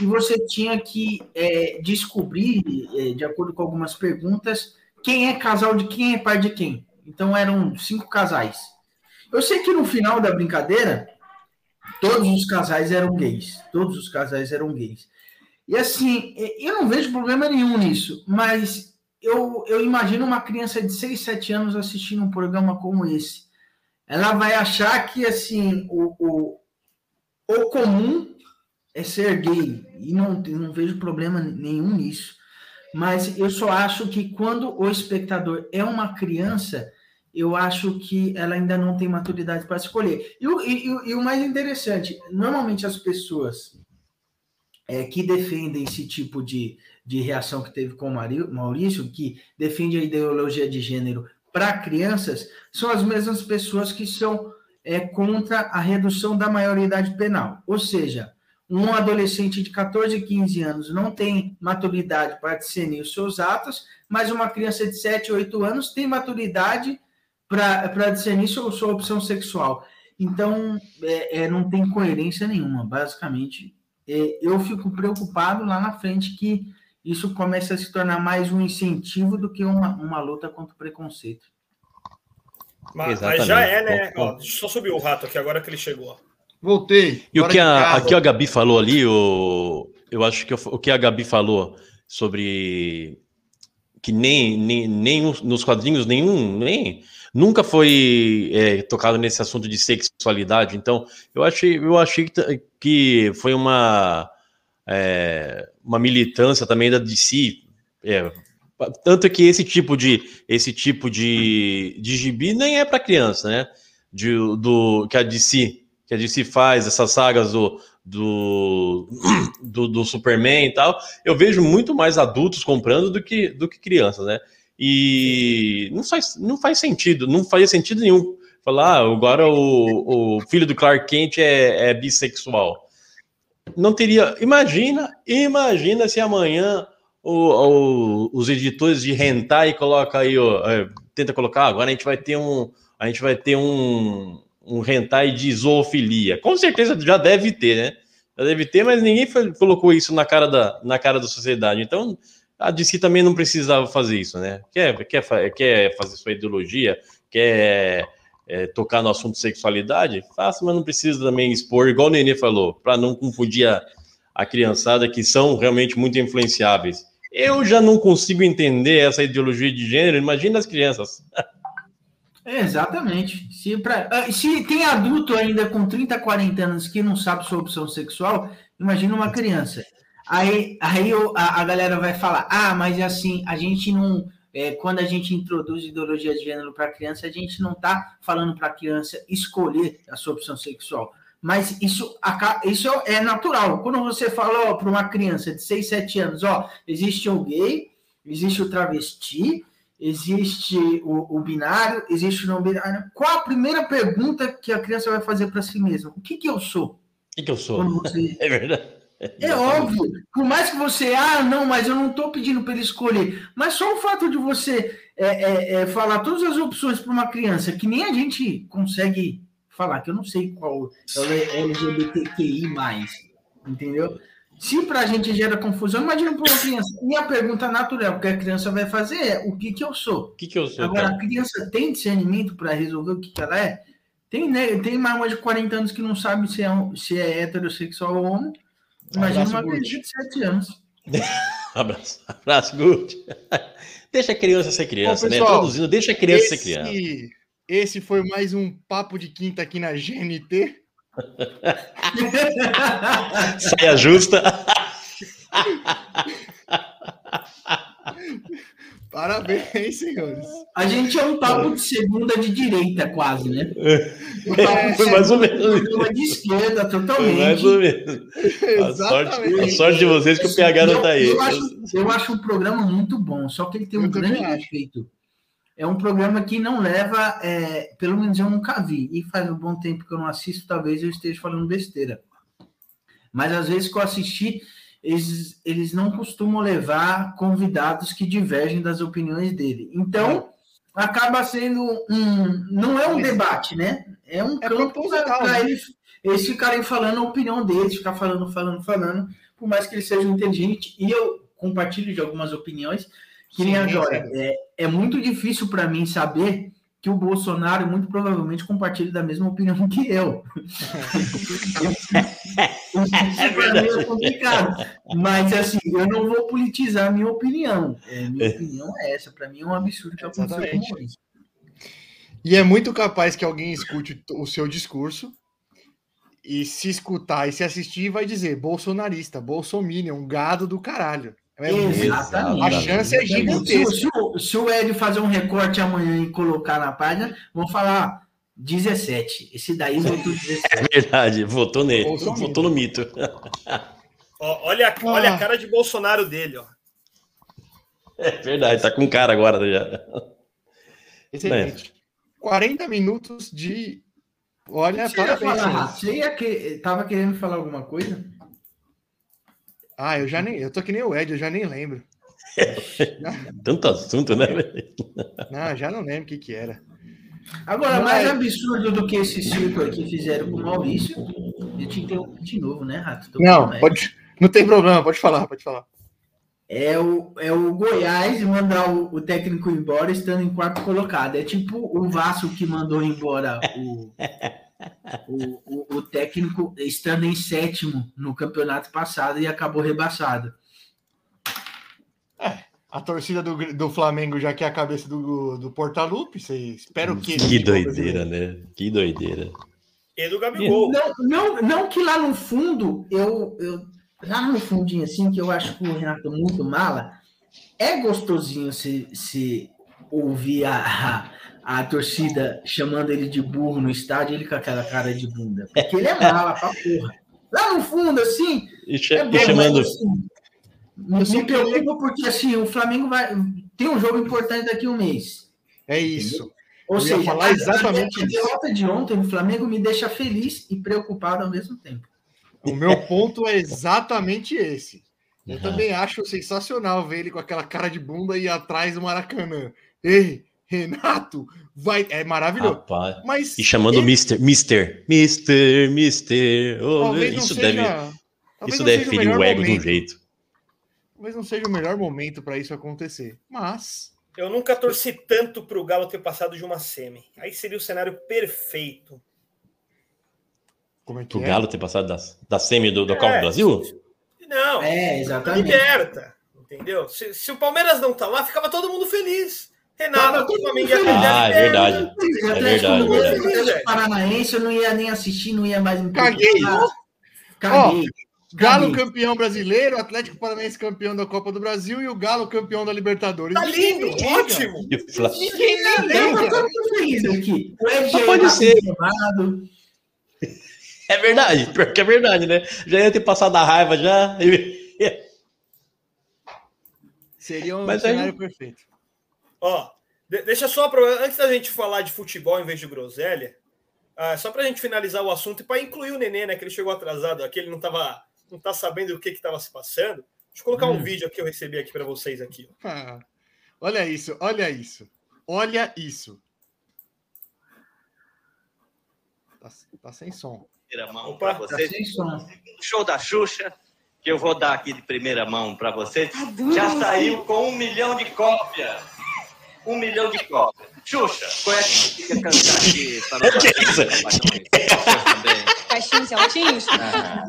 e você tinha que é, descobrir, é, de acordo com algumas perguntas, quem é casal de quem é pai de quem. Então eram cinco casais. Eu sei que no final da brincadeira, todos os casais eram gays. Todos os casais eram gays. E assim, eu não vejo problema nenhum nisso, mas eu, eu imagino uma criança de 6, 7 anos assistindo um programa como esse. Ela vai achar que assim o, o, o comum é ser gay. E não, não vejo problema nenhum nisso. Mas eu só acho que quando o espectador é uma criança, eu acho que ela ainda não tem maturidade para escolher. E o, e, e o mais interessante, normalmente as pessoas é, que defendem esse tipo de, de reação que teve com o Maurício, que defende a ideologia de gênero para crianças, são as mesmas pessoas que são é, contra a redução da maioridade penal. Ou seja, um adolescente de 14, 15 anos não tem maturidade para discernir os seus atos, mas uma criança de 7, 8 anos tem maturidade para discernir sua, sua opção sexual. Então, é, é, não tem coerência nenhuma, basicamente. É, eu fico preocupado lá na frente que isso comece a se tornar mais um incentivo do que uma, uma luta contra o preconceito. Mas, mas já é, né? Ó, deixa eu só subir o rato aqui agora que ele chegou. Voltei. E o que a, aqui a Gabi falou ali, o, eu acho que o que a Gabi falou sobre que nem, nem, nem nos quadrinhos nenhum, nem nunca foi é, tocado nesse assunto de sexualidade. Então, eu achei, eu achei que, que foi uma, é, uma militância também da DC. É, tanto que esse tipo de esse tipo de, de gibi nem é para criança, né? De, do que a DC que a DC faz essas sagas do, do, do, do Superman e tal, eu vejo muito mais adultos comprando do que, do que crianças, né? E não faz, não faz sentido, não faz sentido nenhum falar, ah, agora o, o filho do Clark Kent é, é bissexual. Não teria. Imagina, imagina se amanhã o, o, os editores de rentar e coloca aí, ó, é, tenta colocar, agora a gente vai ter um. A gente vai ter um, um hentai de zoofilia. Com certeza já deve ter, né? Já deve ter, mas ninguém foi, colocou isso na cara da, na cara da sociedade. Então, a DC também não precisava fazer isso, né? Quer, quer, quer fazer sua ideologia, quer é, tocar no assunto sexualidade? Faça, mas não precisa também expor, igual o Nenê falou, para não confundir a, a criançada que são realmente muito influenciáveis. Eu já não consigo entender essa ideologia de gênero, imagina as crianças. Exatamente. Se, pra, ah, se tem adulto ainda com 30, 40 anos que não sabe sua opção sexual, imagina uma criança. Aí, aí a, a galera vai falar: ah, mas é assim, a gente não. É, quando a gente introduz ideologia de gênero para criança, a gente não está falando para a criança escolher a sua opção sexual. Mas isso, isso é natural. Quando você fala para uma criança de 6, 7 anos, ó, existe o gay, existe o travesti, existe o, o, binário, existe o não binário. Qual a primeira pergunta que a criança vai fazer para si mesma? O que, que eu sou? O que, que eu sou? Você... É verdade. É óbvio, por mais que você, ah, não, mas eu não estou pedindo para ele escolher, mas só o fato de você é, é, é, falar todas as opções para uma criança, que nem a gente consegue falar, que eu não sei qual é o LGBTQI, entendeu? Se para a gente gera confusão, imagina para uma criança. E a pergunta natural que a criança vai fazer é: o que, que eu sou? O que, que eu sou? Agora, cara? a criança tem discernimento para resolver o que, que ela é? Tem, né, tem mais de 40 anos que não sabe se é, se é heterossexual ou homo. Imagina abraço, uma criança de 7 anos. abraço, abraço, Gucci. Deixa a criança ser criança, Bom, pessoal, né? Traduzindo, deixa a criança esse, ser criança. Esse foi mais um papo de quinta aqui na GNT. Saia justa. Parabéns, senhores. A gente é um papo de segunda de direita, quase, né? É, foi mais ou menos. de esquerda, totalmente. Foi mais ou menos. A sorte, a sorte de vocês que o PH não tá aí. Eu acho, eu acho um programa muito bom, só que ele tem um eu grande defeito é um programa que não leva, é, pelo menos eu nunca vi, e faz um bom tempo que eu não assisto, talvez eu esteja falando besteira. Mas às vezes que eu assisti, eles, eles não costumam levar convidados que divergem das opiniões dele. Então, acaba sendo um. Não é um debate, né? É um é campo para né? eles, eles ficarem falando a opinião deles, ficar falando, falando, falando, por mais que eles sejam inteligentes, e eu compartilho de algumas opiniões que nem agora. É, é muito difícil para mim saber que o Bolsonaro muito provavelmente compartilha da mesma opinião que eu. Isso para mim é complicado. Mas assim, eu não vou politizar a minha opinião. É, minha é. opinião é essa. Para mim é um absurdo que aconteceu com isso. E é muito capaz que alguém escute o seu discurso e se escutar e se assistir, vai dizer bolsonarista, bolsominion, um gado do caralho. É Exatamente. A chance é Se, gigantesca. se o- se o Ed fazer um recorte amanhã e colocar na página, vão falar ah, 17. Esse daí votou 17. É verdade, votou nele. Bolsonaro. Votou no mito. Ó, olha, a- olha Ah. a cara de Bolsonaro dele, ó. É verdade, tá com cara agora já. Excelente. 40 minutos de. Olha, Você ia parabéns. falar, senhores. você ia que... tava querendo falar alguma coisa? Ah, eu já nem. Eu tô que nem o Ed, eu já nem lembro. Tanto assunto, né? velho? Não, já não lembro o que, que era. Agora, Mas- mais absurdo do que esse circo aqui fizeram com o Maurício, eu te interrompi de novo, né, Rato? Tô Não, com- pode, não tem problema, pode falar, pode falar. É o, é o Goiás mandar o, o técnico embora estando em quarto colocado. É tipo o Vasco que mandou embora o, o, o, o técnico estando em sétimo no campeonato passado e acabou rebaixado. A torcida do, do Flamengo já quer a cabeça do, do Portalupe. Você espera o quê? Que doideira, né? Que doideira. E do Gabigol. Não, não, não que lá no fundo, eu, eu lá no fundinho assim, que eu acho que o Renato muito mala, é gostosinho se, se ouvir a, a, torcida chamando ele de burro no estádio, ele com aquela cara de bunda. Porque ele é mala pra porra. Lá no fundo, assim, E, é e bom, chamando. mas, assim, me, me preocupa porque assim, o Flamengo vai. Tem um jogo importante daqui a um mês. É isso. Ou Eu ia seja, falar a- exatamente a, derrota de ontem no Flamengo me deixa feliz e preocupado ao mesmo tempo. O meu ponto é exatamente esse. Eu Uhum. também acho sensacional ver ele com aquela cara de bunda e atrás do Maracanã. Ei, Renato, vai. É maravilhoso. Rapaz. Mas E chamando o ele Mister, Mister, Mister, Mister. Oh, isso seja- deve, isso deve o ferir o melhor ego de um momento. jeito. Talvez não seja o melhor momento para isso acontecer. Mas Eu nunca torci tanto pro Galo ter passado de uma semi. Aí seria o cenário perfeito. como é que O é? Galo ter passado da, da semi do, do É. Copa do Brasil? Não, É, exatamente. liberta. Entendeu? Se, se o Palmeiras não tá lá, ficava todo mundo feliz. Renato, todo Flamengo mundo ia perder a Ah, é liberta. verdade. Atlético É verdade, Mineiro, verdade. Atlético Paranaense, eu não ia nem assistir, não ia mais me Caguei. Caguei. Galo campeão brasileiro, Atlético Paranaense campeão da Copa do Brasil e o Galo campeão da Libertadores. Tá lindo, ótimo. E Ninguém nem Eu tô feliz aqui. Mas já pode ser. É verdade, pior que é verdade, né? Já ia ter passado a raiva já. Seria um Mas aí- cenário perfeito. Ó, de- deixa só antes da gente falar de futebol em vez de groselha, ah, só pra gente finalizar o assunto e para incluir o Nenê, né, que ele chegou atrasado aqui, ele não tava não tá sabendo o que que tava se passando. Deixa eu colocar um Hum. vídeo que eu recebi aqui para vocês aqui. ó. Ah, olha isso, olha isso. Olha isso. Tá, tá sem som. primeira mão para Tá vocês. sem som. Show da Xuxa, que eu vou dar aqui de primeira mão para vocês. Já saiu com um milhão de cópias. Um milhão de cópias. Xuxa, é que quer cantar aqui para os Que isso? E altinhos? Ah,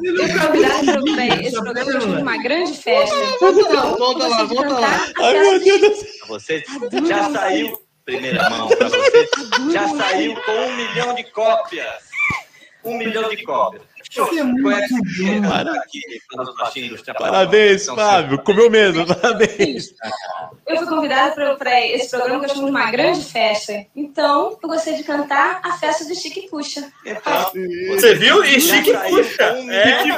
esse programa de uma grande festa. Então, Volta lá, volta lá. Ai, meu Deus do céu. pra vocês. Já saiu, primeira mão para vocês. Já saiu com um milhão de cópias. Um milhão de cópias. É? Parabéns, São Fábio. Comeu mesmo, parabéns. Eu fui convidada para esse programa que eu chamo de uma grande festa. Então, eu gostaria de cantar a festa do Chique Puxa. Então, Você viu? E Chique puxa. Um É, de.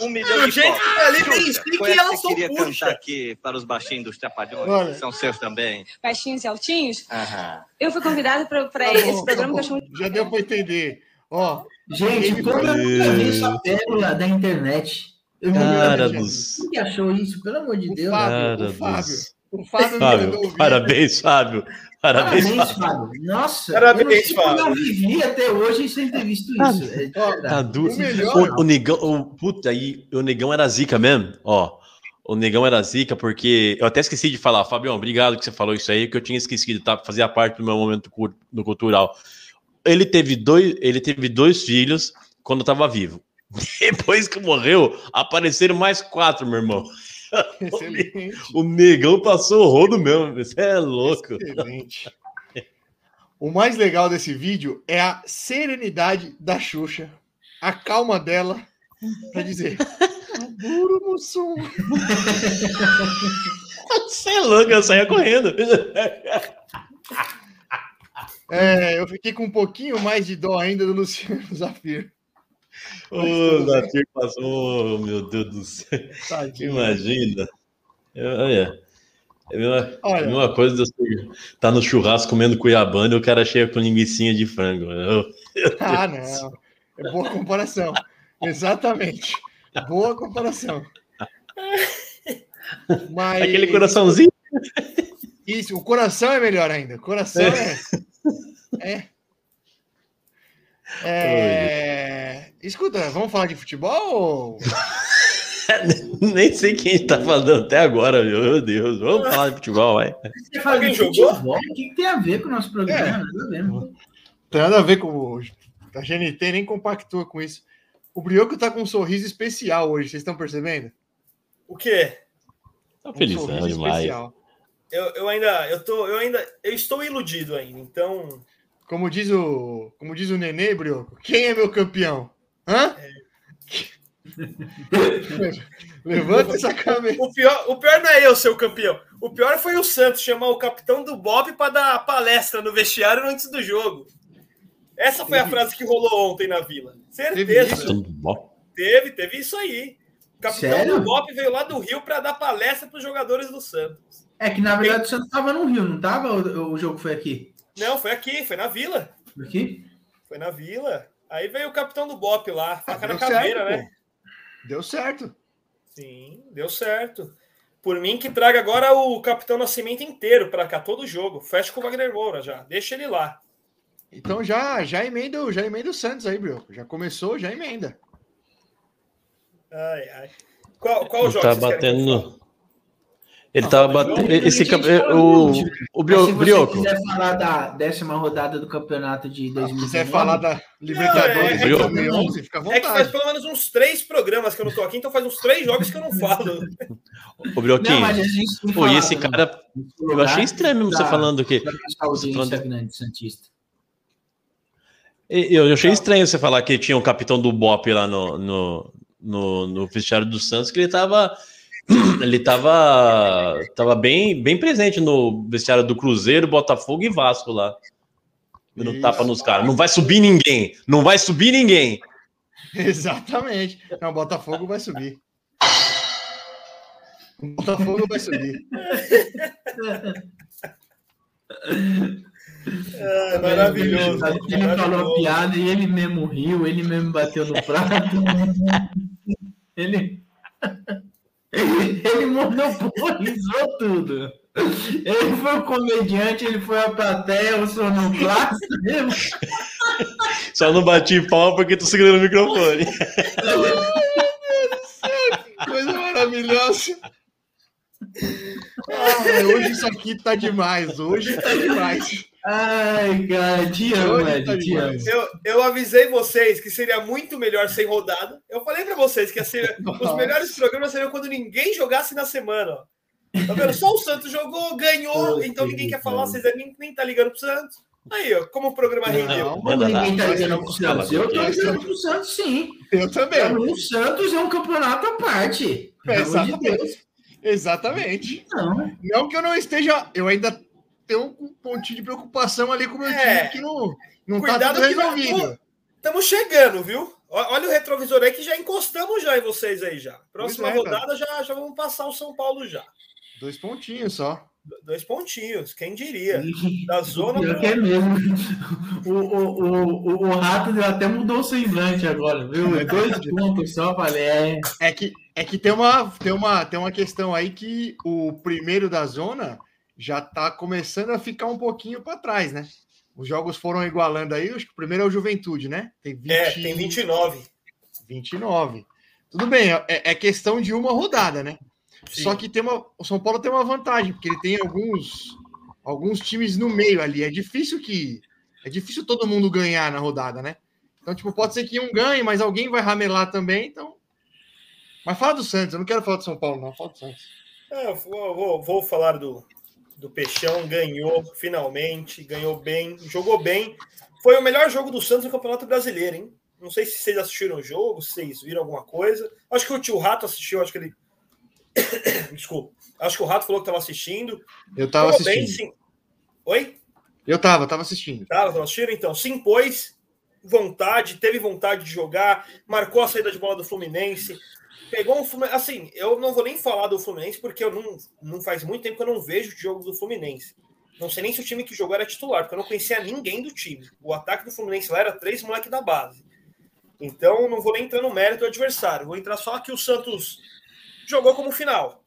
Um milhão de tá ali tem Chique e ela só queria puxa. cantar aqui para os baixinhos dos Trapalhões? Olha. que São seus também. Baixinhos e altinhos. Aham. Eu fui convidada para Tá esse bom, programa tá que eu chamo bom. Já deu para entender. Ó, Gente, como eu nunca vi essa pérola da internet? Eu Cara lembro. dos. Quem que achou isso? Pelo amor de o Deus. Fábio, Cara o Fábio. dos- O Fábio, Fábio, parabéns, Fábio. Parabéns, Parabéns, Fábio. Fábio. Nossa, Parabéns, eu não sei como Fábio. eu vivi até hoje sem ter visto isso. É. Tá duro. O melhor- O, o negão, o, puta, aí, o negão era zica mesmo, ó. O negão era zica porque eu até esqueci de falar, Fabião, obrigado que você falou isso aí, que eu tinha esquecido, tá? Fazia parte do meu momento cu- no cultural. Ele teve dois, ele teve dois filhos quando estava vivo. Depois que morreu, apareceram mais quatro, meu irmão. Excelente. O negão passou o rodo mesmo, você é louco. Excelente. O mais legal desse vídeo é a serenidade da Xuxa, a calma dela para dizer: Duro, Mussum. Você é louco, eu saía correndo. É, eu fiquei com um pouquinho mais de dó ainda do Luciano Zafir. Ô, Zafir passou, meu Deus do céu. Tadinho. Imagina. É, Olha. É a mesma, Olha. mesma coisa de você tá no churrasco comendo cuiabano e o cara chega com linguiçinha de frango. Ah, não. É boa comparação. Exatamente. Boa comparação. Mas Aquele coraçãozinho. isso, o coração é melhor ainda. O coração é. É. É, Escuta, vamos falar de futebol? ou- Nem sei quem tá falando até agora, meu, Deus. Vamos falar de futebol, vai. Você fala de futebol, O que, tem a ver com o nosso programa? Nada a ver. não. Tem nada a ver com o. A GNT nem compactua com isso. O Brioco tá com um sorriso especial hoje, vocês estão percebendo? O quê? Tá Um felizão sorriso demais. especial. Eu, eu ainda, eu tô, eu ainda, eu estou iludido ainda. Então, Como diz o, como diz o Nenê, Brioco, quem é meu campeão? Hã? Levanta essa cabeça. o pior, o pior não é eu ser o campeão. O pior foi o Santos chamar o capitão do Bob para dar palestra no vestiário antes do jogo. Essa foi a frase que rolou ontem na Vila. Certeza. Teve, teve isso aí. O capitão Sério? do Bob veio lá do Rio para dar palestra para os jogadores do Santos. É que na verdade o Santos estava no Rio, não estava? O, o jogo foi aqui? Não, foi aqui, foi na Vila. Foi aqui? Foi na Vila. Aí veio o capitão do Bop lá, faca na caveira, certo, né? pô. Deu certo. Sim, deu certo. Por mim, que traga agora o Capitão Nascimento inteiro para cá, todo jogo. Fecha com o Wagner Moura já. Deixa ele lá. Então já, já emenda, o- já emenda o Santos aí, Brioco. Já começou, já emenda. Ai, ai. Qual, qual jogo tá batendo. fale? Ele tava batendo. Esse o, o Mas Brio- se você Brioco. quiser falar da décima rodada do campeonato de Se 2019, quiser falar da Libertadores de é, 2011, fica à É que faz vontade. pelo menos uns três programas que eu não tô aqui, então faz uns três jogos que eu não falo. O Não, Brioquinho. Pô, e esse cara. Eu achei estranho mesmo você falando que. falando- grande Santista. Eu eu achei estranho você falar que tinha um capitão do Bop lá no, no, no, no vestiário do Santos, que ele tava. Ele tava, tava bem, bem presente no vestiário do Cruzeiro, Botafogo e Vasco lá. Dando tapa nos caras. Não vai subir ninguém. Não vai subir ninguém. Exatamente. Não, o Botafogo vai subir. O Botafogo vai subir. É, maravilhoso. Ele falou a maravilhoso. piada e ele mesmo riu, ele mesmo bateu no prato. ele. Ele monopolizou tudo. Ele foi o comediante, ele foi a plateia, o sonoplasta. Só não bati pau porque tô segurando o microfone. Coisa maravilhosa. Ah, hoje isso aqui tá demais. Hoje tá demais. Ai, cara, te amo, Ed, te amo. Eu, eu avisei vocês que seria muito melhor sem rodada. Eu falei pra vocês que ser, os melhores programas seriam quando ninguém jogasse na semana. ó. Tá vendo? Só o Santos jogou, ganhou, Ai, então ninguém quer falar, vocês nem, nem tá ligando pro Santos. Aí, ó, como o programa rendeu. Não, Como ninguém tá ligando pro Santos? Eu tô ligando pro Santos, sim. eu também. O Santos é um campeonato à parte. Pelo amor de Deus. Exatamente. Exatamente. Não. Não que eu não esteja. Eu ainda tenho um pontinho de preocupação ali com o meu É. time que não, não tá Cuidado tudo que vai- resolvido. Estamos chegando, viu? Olha o retrovisor aí que já encostamos já em vocês aí já. Próxima é, rodada já, já vamos passar o São Paulo já. Dois pontinhos só. Dois pontinhos, quem diria? Da zona Pior que é mesmo. O, o, o, o, o rato até mudou o semblante agora, viu? Dois pontos só, falei. É, É que, é que tem, uma, tem, uma, tem uma questão aí que o primeiro da zona já tá começando a ficar um pouquinho para trás, né? Os jogos foram igualando aí. Acho que o primeiro é o Juventude, né? Tem 20, É, tem 29. 29. Tudo bem, é, é questão de uma rodada, né? Sim. Só que tem uma, o São Paulo tem uma vantagem, porque ele tem alguns, alguns times no meio ali. É difícil que. É difícil todo mundo ganhar na rodada, né? Então, tipo, pode ser que um ganhe, mas alguém vai ramelar também, então. Mas fala do Santos, eu não quero falar do São Paulo, não. Fala do Santos. É, vou, vou- vou falar do, do Peixão, ganhou finalmente, ganhou bem, jogou bem. Foi o melhor jogo do Santos no Campeonato Brasileiro, hein? Não sei se vocês assistiram o jogo, se vocês viram alguma coisa. Acho que o tio Rato assistiu, acho que ele. Desculpa. Acho que o Rato falou que estava assistindo. Eu tava Jogou bem, assistindo. sim. Oi? Eu tava, tava assistindo. Tava, tava assistindo? Então, se impôs, vontade, teve vontade de jogar, marcou a saída de bola do Fluminense. Pegou um Fluminense. Assim, eu não vou nem falar do Fluminense, porque eu não, não faz muito tempo que eu não vejo o jogo do Fluminense. Não sei nem se o time que jogou era titular, porque eu não conhecia ninguém do time. O ataque do Fluminense lá era três moleques da base. Então, não vou nem entrar no mérito do adversário. Vou entrar só que o Santos jogou como final.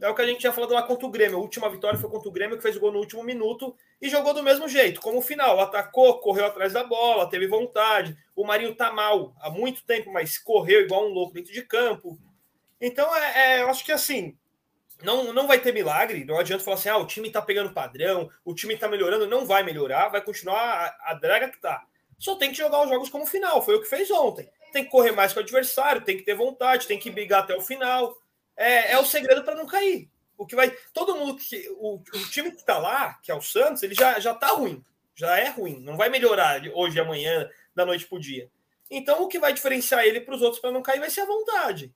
É o que a gente tinha falado lá contra o Grêmio. A última vitória foi contra o Grêmio, que fez o gol no último minuto e jogou do mesmo jeito, como final. Atacou, correu atrás da bola, teve vontade. O Marinho tá mal há muito tempo, mas correu igual um louco dentro de campo. Então, é, é, eu acho que assim, não, não vai ter milagre. Não adianta falar assim, ah, o time tá pegando padrão, o time tá melhorando. Não vai melhorar, vai continuar a, a draga que tá. Só tem que jogar os jogos como final. Foi o que fez ontem. Tem que correr mais com o adversário, tem que ter vontade, tem que brigar até o final. É, é o segredo para não cair. O que vai. Todo mundo que. O, o time que tá lá, que é o Santos, ele já, já tá ruim. Já é ruim. Não vai melhorar hoje, amanhã, da noite pro dia. Então, o que vai diferenciar ele para os outros para não cair vai ser a vontade.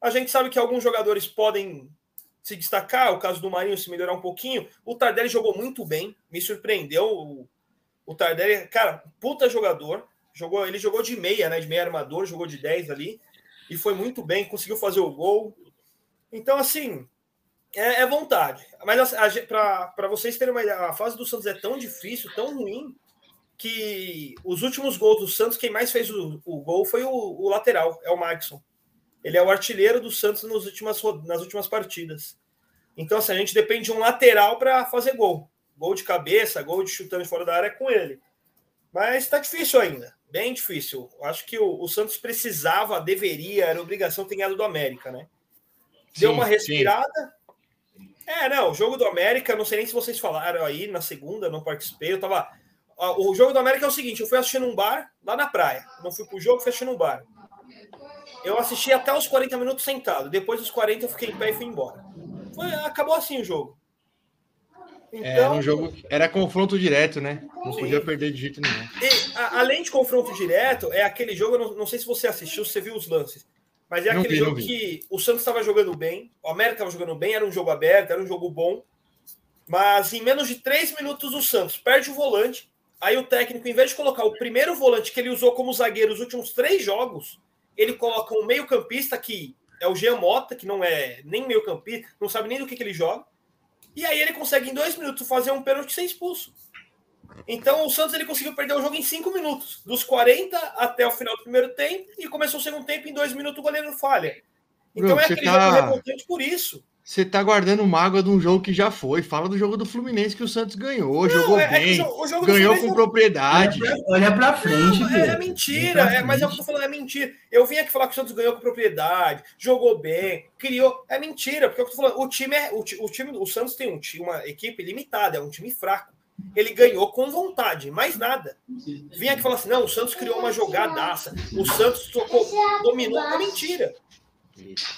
A gente sabe que alguns jogadores podem se destacar, o caso do Marinho se melhorar um pouquinho. O Tardelli jogou muito bem, me surpreendeu. O, o Tardelli, cara, puta jogador. Jogou, ele jogou de meia, né? De meia armador, jogou de 10 ali. E foi muito bem, conseguiu fazer o gol. Então, assim, é, é vontade. Mas para vocês terem uma ideia, a fase do Santos é tão difícil, tão ruim, que os últimos gols do Santos, quem mais fez o, o gol foi o, o, lateral, é o Maxson. Ele é o artilheiro do Santos nas últimas, nas últimas partidas. Então, assim, a gente depende de um lateral para fazer gol. Gol de cabeça, gol de chutando de fora da área é com ele. Mas está difícil ainda, bem difícil. Acho que o, o, Santos precisava, deveria, era obrigação ter ganhado do América, né? Deu Sim, uma respirada. É, não, o jogo do América, não sei nem se vocês falaram aí na segunda, não participei. Eu tava. O jogo do América é o seguinte: eu fui assistir num bar lá na praia. Não fui pro jogo, fui assistir num bar. Eu assisti até os 40 minutos sentado. Depois dos 40 eu fiquei em pé e fui embora. Foi, acabou assim o jogo. Então, era um jogo. Era confronto direto, né? Não sim. podia perder de jeito nenhum. E, a, além de confronto direto, é aquele jogo. Não, não sei se você assistiu, se você viu os lances. Mas é Não aquele vi, jogo que o Santos estava jogando bem, o América estava jogando bem, era um jogo aberto, era um jogo bom. Mas em menos de três minutos o Santos perde o volante. Aí o técnico, em vez de colocar o primeiro volante que ele usou como zagueiro os últimos três jogos, ele coloca um meio-campista que é o Jean Mota, que não é nem meio-campista, não sabe nem do que, que ele joga. E aí ele consegue em dois minutos fazer um pênalti sem expulso. Então o Santos ele conseguiu perder o jogo em cinco minutos, dos 40 até o final do primeiro tempo, e começou o segundo tempo em dois minutos o goleiro falha. Então Bruno, é aquele tá- jogo revoltante por isso. Você tá guardando mágoa de um jogo que já foi. Fala do jogo do Fluminense que o Santos ganhou, jogou é- é o bem, jogo- o jogo ganhou com não- propriedade. Olha pra frente, Não, Pedro. é mentira, é, mas é o que eu tô falando, é mentira. Eu vim aqui falar que o Santos ganhou com propriedade, jogou bem, criou. É mentira, porque é o que eu tô falando, o time é. O, o time, o Santos tem um time, uma equipe limitada, é um time fraco. Ele ganhou com vontade, mais nada. Vim aqui falar assim: não, o Santos criou uma jogadaça, o Santos tocou, dominou. É mentira.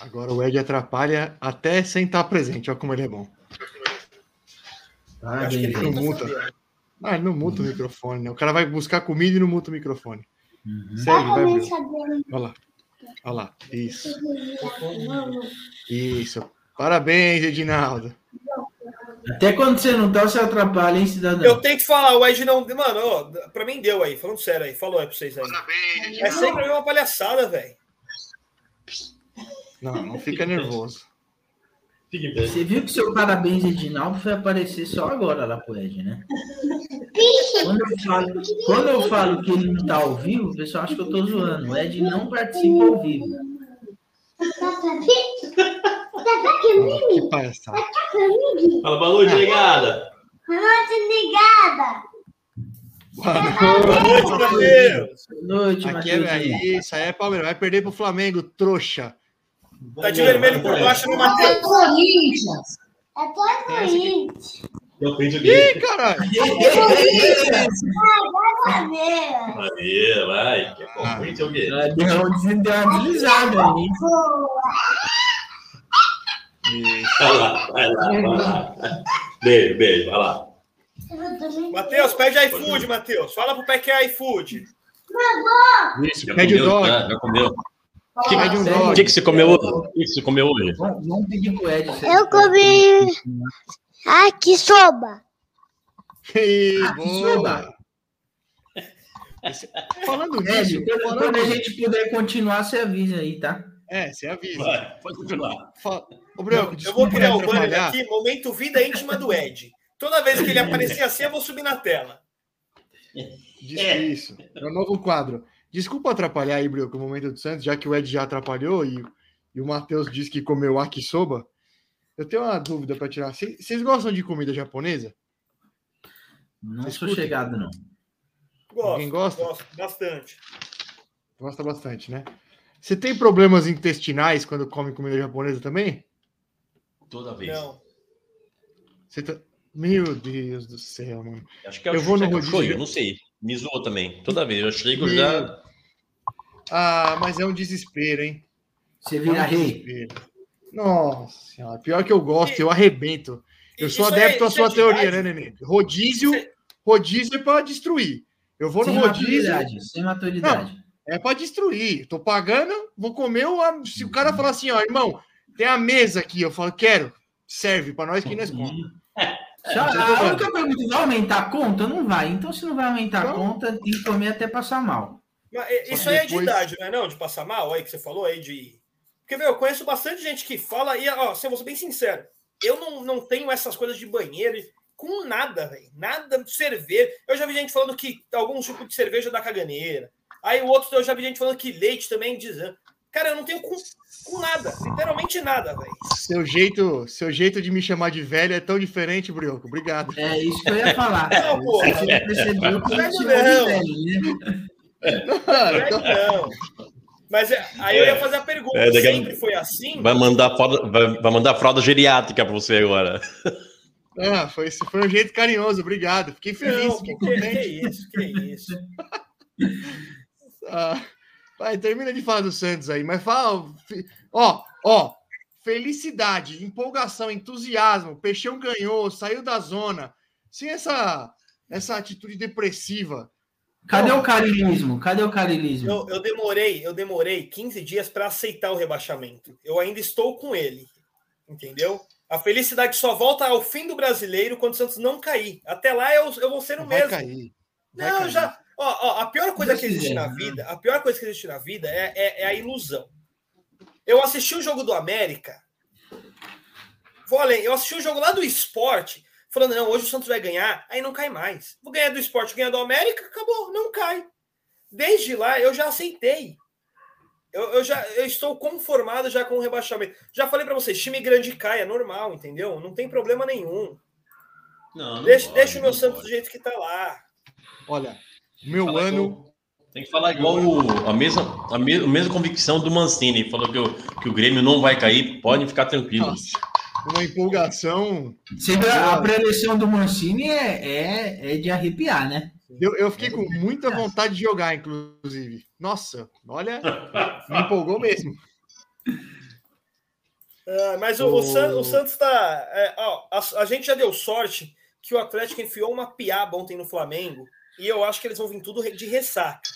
Agora o Ed atrapalha até sem estar presente. Olha como ele é bom. Eu acho que ele Parabéns. não muta. saber. Ah, ele não muta o microfone, né? O cara vai buscar comida e não muta o microfone. Uhum. Segue, vai. Olha lá. Olha lá. Isso. Isso. Parabéns, Edinaldo. Até quando você não tá, você atrapalha, hein, cidadão? Eu tenho que falar, o Ed não. Mano, ó, pra mim deu aí, falando sério aí, falou aí pra vocês aí. É sempre uma palhaçada, velho. Não, não fica nervoso. Fique em pé. Você viu que seu parabéns, Edinaldo, foi aparecer só agora lá pro Ed, né? Quando eu, falo, quando eu falo que ele não tá ao vivo, o pessoal acha que eu tô zoando. O Ed não participa ao vivo. Que palhaçada. Fala, boa noite, ligada. Boa Boa noite. Boa noite, Aqui é, aí, isso aí é Palmeiras. Vai perder pro Flamengo, trouxa. Tá de vermelho por baixo no Matheus. Corinthians. É por Corinthians. Eu aprendi o Ih, quê? caralho. Aí, vai. Que é convite o quê? Deu uma deu uma deslizada. Isso. Vai lá, vai lá, vai lá. Beijo, beijo, vai lá. Matheus, pede iFood, Matheus. Fala pro pé que é iFood. Isso, pede o dog. Já, já comeu? O que, um o dog. que, que você comeu hoje? O que que você comeu hoje? Ed. Eu comi. Soba. Ah, que soba. Esse- Falando nisso, Ed, quando, quando a gente puder continuar, você avisa aí, tá? é, você avisa. Vai, pode continuar. Fa- Ô, Branco, Eu vou criar o banner aqui, momento vida íntima do Ed. Toda vez que ele aparecer assim, eu vou subir na tela. Diz Isso, é um novo quadro. Desculpa atrapalhar aí, Brioco, o momento do Santos, já que o Ed já atrapalhou e, e o Matheus disse que comeu akisoba. Eu tenho uma dúvida para tirar. Cê- Vocês gostam de comida japonesa? Não sou Escuta. chegado, não. Gosto, gosta? gosto bastante. Gosta bastante, né? Você tem problemas intestinais quando come comida japonesa também? Toda vez. Não. Você tá... Meu Deus do céu, mano. Acho que é o Eu vou no rodízio. shoyu, não sei. Me zoou também. Toda vez. Eu chego Meu- já. Ah, mas é um desespero, hein? Você É um vira rei. desespero. Nossa senhora, pior que eu gosto, eu arrebento. Eu sou é- adepto à é sua de teoria, né, Nenê? Rodízio, rodízio é para destruir. Eu vou no Sem rodízio, maturidade. Sem maturidade. é para destruir. Tô pagando, vou comer. o- Se o cara falar assim, ó, irmão, tem a mesa aqui, eu falo, quero, serve para nós que nós comemos. Só, a única pergunta, vai aumentar a conta? Não vai. Então, se não vai aumentar a Não. conta, tem que comer até passar mal. Mas, isso aí é de depois- idade, não é não? De passar mal aí que você falou aí de. Porque, meu, eu conheço bastante gente que fala, e, ó, se eu vou ser bem sincero, eu não, não tenho essas coisas de banheiro com nada, velho. Nada de cerveja. Eu já vi gente falando que algum tipo de cerveja dá caganeira. Aí o outro, eu já vi gente falando que leite também desanda. Cara, eu não tenho com, com nada. Literalmente nada, velho. Seu jeito, seu jeito de me chamar de velho é tão diferente, Brioco. Obrigado. É isso que eu ia falar. Não, porra. Você percebeu que eu te não. velho, né? Velho, não. Mas é, aí eu ia fazer a pergunta: É, sempre foi assim? Vai mandar, fralda, vai, vai mandar fralda geriátrica pra você agora. Ah, foi, foi um jeito carinhoso, obrigado. Fiquei feliz, Não, fiquei que, que contente. isso, que isso. Ah, vai, termina de falar do Santos aí, mas fala. Ó, ó, felicidade, empolgação, entusiasmo. Peixão ganhou, saiu da zona. Sem essa, essa atitude depressiva. Cadê o carilismo? Cadê o carilismo? Eu, eu demorei, eu demorei 15 dias para aceitar o rebaixamento. Eu ainda estou com ele. Entendeu? A felicidade só volta ao fim do brasileiro quando o Santos não cair. Até lá eu, eu vou ser o Vai mesmo. cair. vai Não, cair. já. Ó, ó, a pior coisa que existe na né? vida, a pior coisa que existe na vida é, é- é a ilusão. Eu assisti o jogo do América. Vou além, eu assisti o jogo lá do esporte, falando, não, hoje o Santos vai ganhar, aí não cai mais. Vou ganhar do esporte, ganhar do América, acabou, não cai. Desde lá eu já aceitei. Eu, eu já eu estou conformado já com o rebaixamento. Já falei para vocês, time grande cai, é normal, entendeu? Não tem problema nenhum. Não, não Deixa, pode, deixa o meu não Santos pode. do jeito que tá lá. Olha, meu Fala ano. igual- Tem que falar igual o- a, mesma, a, me- a mesma convicção do Mancini. Falou que o, que o Grêmio não vai cair, podem ficar tranquilos. Nossa, uma empolgação. Sempre a, a preleção do Mancini é, é, é de arrepiar, né? Eu, eu fiquei com muita vontade de jogar, inclusive. Nossa, olha, me empolgou mesmo. Ah, mas o, o San- o Santos tá. é, ó, a, a gente já deu sorte que o Atlético enfiou uma piaba ontem no Flamengo e eu acho que eles vão vir tudo de ressaca.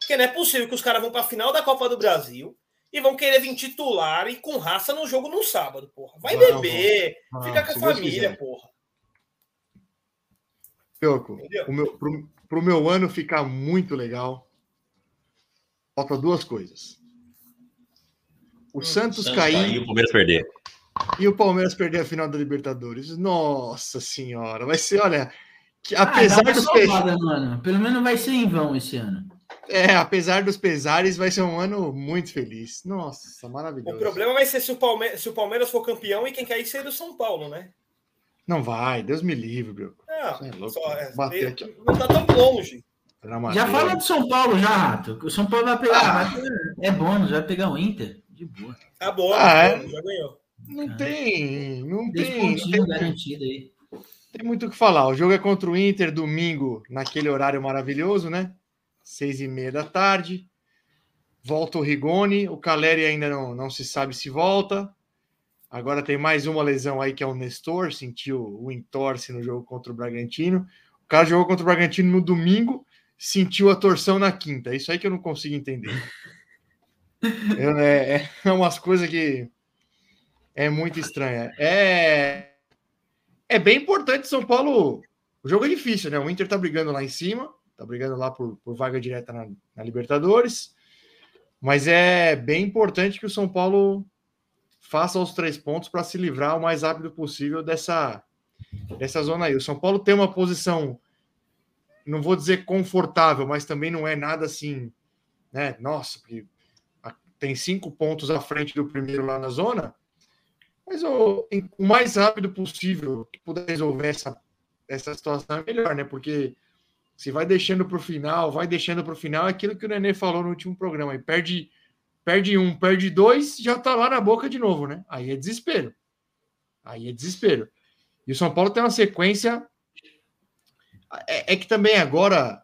Porque não é possível que os caras vão para a final da Copa do Brasil e vão querer vir titular e com raça no jogo no sábado, porra. Vai Vão, beber, vão. fica com a Deus família, quiser. porra. Pioco, o meu, pro, pro meu ano ficar muito legal, falta duas coisas. O Santos, Santos cair cair, o Palmeiras perder. e o Palmeiras perder a final da Libertadores. Nossa senhora, vai ser, olha, que, Ah, apesar dá uma dos pesares, salvada no ano. Pelo menos vai ser em vão esse ano. É, apesar dos pesares, vai ser um ano muito feliz. Nossa, maravilhoso. O problema vai ser se o, Palme se o Palmeiras for campeão e quem cair ser do São Paulo, né? Não vai, Deus me livre, Brioco. Não, é louco. só, é, Bater aqui. não tá tão longe. Já fala do São Paulo, já, Rato. O São Paulo vai pegar. vai pegar- é bônus, vai pegar o Inter. De boa. Tá bom, Ah, é? já ganhou. Não tem, não tem, não tem, garantido aí. tem muito o que falar. O jogo é contra o Inter domingo, naquele horário maravilhoso, né? Seis e meia da tarde. Volta o Rigoni, o Caleri ainda não, não se sabe se volta. Agora tem mais uma lesão aí que é o Nestor, sentiu o entorse no jogo contra o Bragantino. O cara jogou contra o Bragantino no domingo, sentiu a torção na quinta. É isso aí que eu não consigo entender. Eu, é, é umas coisas que é muito estranha. É, é bem importante São Paulo. O jogo é difícil, né? O Inter tá brigando lá em cima, tá brigando lá por, por vaga direta na, na Libertadores. Mas é bem importante que o São Paulo faça os três pontos para se livrar o mais rápido possível dessa, dessa zona aí. O São Paulo tem uma posição, não vou dizer confortável, mas também não é nada assim, né? Nossa, porque tem cinco pontos à frente do primeiro lá na zona. Mas o, o mais rápido possível que puder resolver essa, essa situação é melhor, né? Porque se vai deixando para o final, vai deixando para o final, é aquilo que o Nenê falou no último programa, e perde, perde um, perde dois, já está lá na boca de novo, né? Aí é desespero. Aí é desespero. E o São Paulo tem uma sequência. É, é que também agora,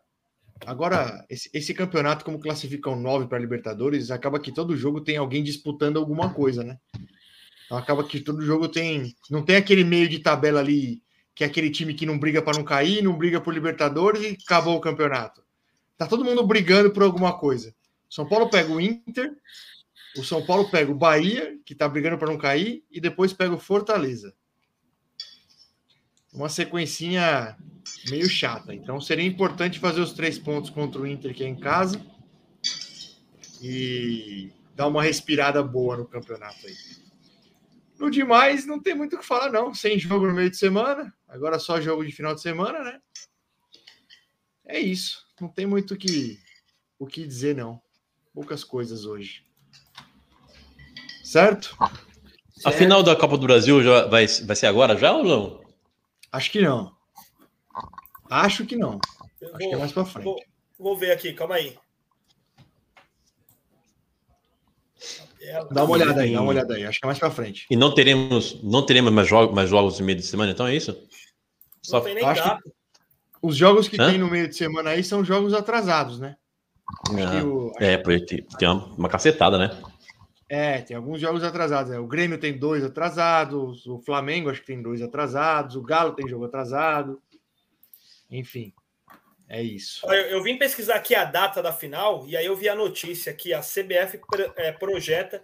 agora esse, esse, campeonato, como classificam nove para Libertadores, acaba que todo jogo tem alguém disputando alguma coisa, né? Então acaba que todo jogo tem. Não tem aquele meio de tabela ali, que é aquele time que não briga para não cair, não briga por Libertadores e acabou o campeonato. Tá todo mundo brigando por alguma coisa. São Paulo pega o Inter, o São Paulo pega o Bahia, que tá brigando para não cair, e depois pega o Fortaleza. Uma sequencinha meio chata. Então seria importante fazer os três pontos contra o Inter, que é em casa, e dar uma respirada boa no campeonato aí. No demais, não tem muito o que falar, não. Sem jogo no meio de semana, agora só jogo de final de semana, né? É isso. Não tem muito o que, o que dizer, não. Poucas coisas hoje. Certo? A final da Copa do Brasil já vai, vai ser agora já ou não? Acho que não. Acho que não. Acho que é mais para frente. Vou, vou ver aqui, calma aí. Dá uma olhada aí, dá uma olhada aí. Acho que é mais para frente. E não teremos, não teremos mais, jogos, mais jogos no meio de semana, então é isso? Só... Não tem nem Acho que os jogos que Hã? tem no meio de semana aí são jogos atrasados, né? Ah, o... É, porque tem uma, uma cacetada, né? É, tem alguns jogos atrasados. Né? O Grêmio tem dois atrasados, o Flamengo acho que tem dois atrasados, o Galo tem jogo atrasado. Enfim, é isso. Eu, eu, vim pesquisar aqui a data da final e aí eu vi a notícia que a CBF é, projeta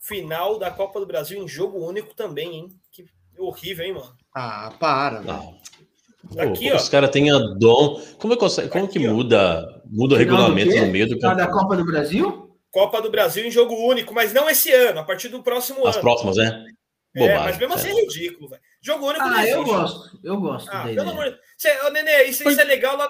final da Copa do Brasil em jogo único também, hein? Que horrível, hein, mano? Ah, para, não. Aqui, os caras têm a dom. Como, é, como aqui, que muda, muda o regulamento no meio do campeonato? da Copa do Brasil? Copa do Brasil em jogo único, mas não esse ano, a partir do próximo As ano. As próximas, né? Bobagem, é, mas mesmo assim é ridículo, velho. Jogo único ah, eu gosto, eu gosto. Ah, pelo amor de Deus. Nenê, isso, isso, é legal lá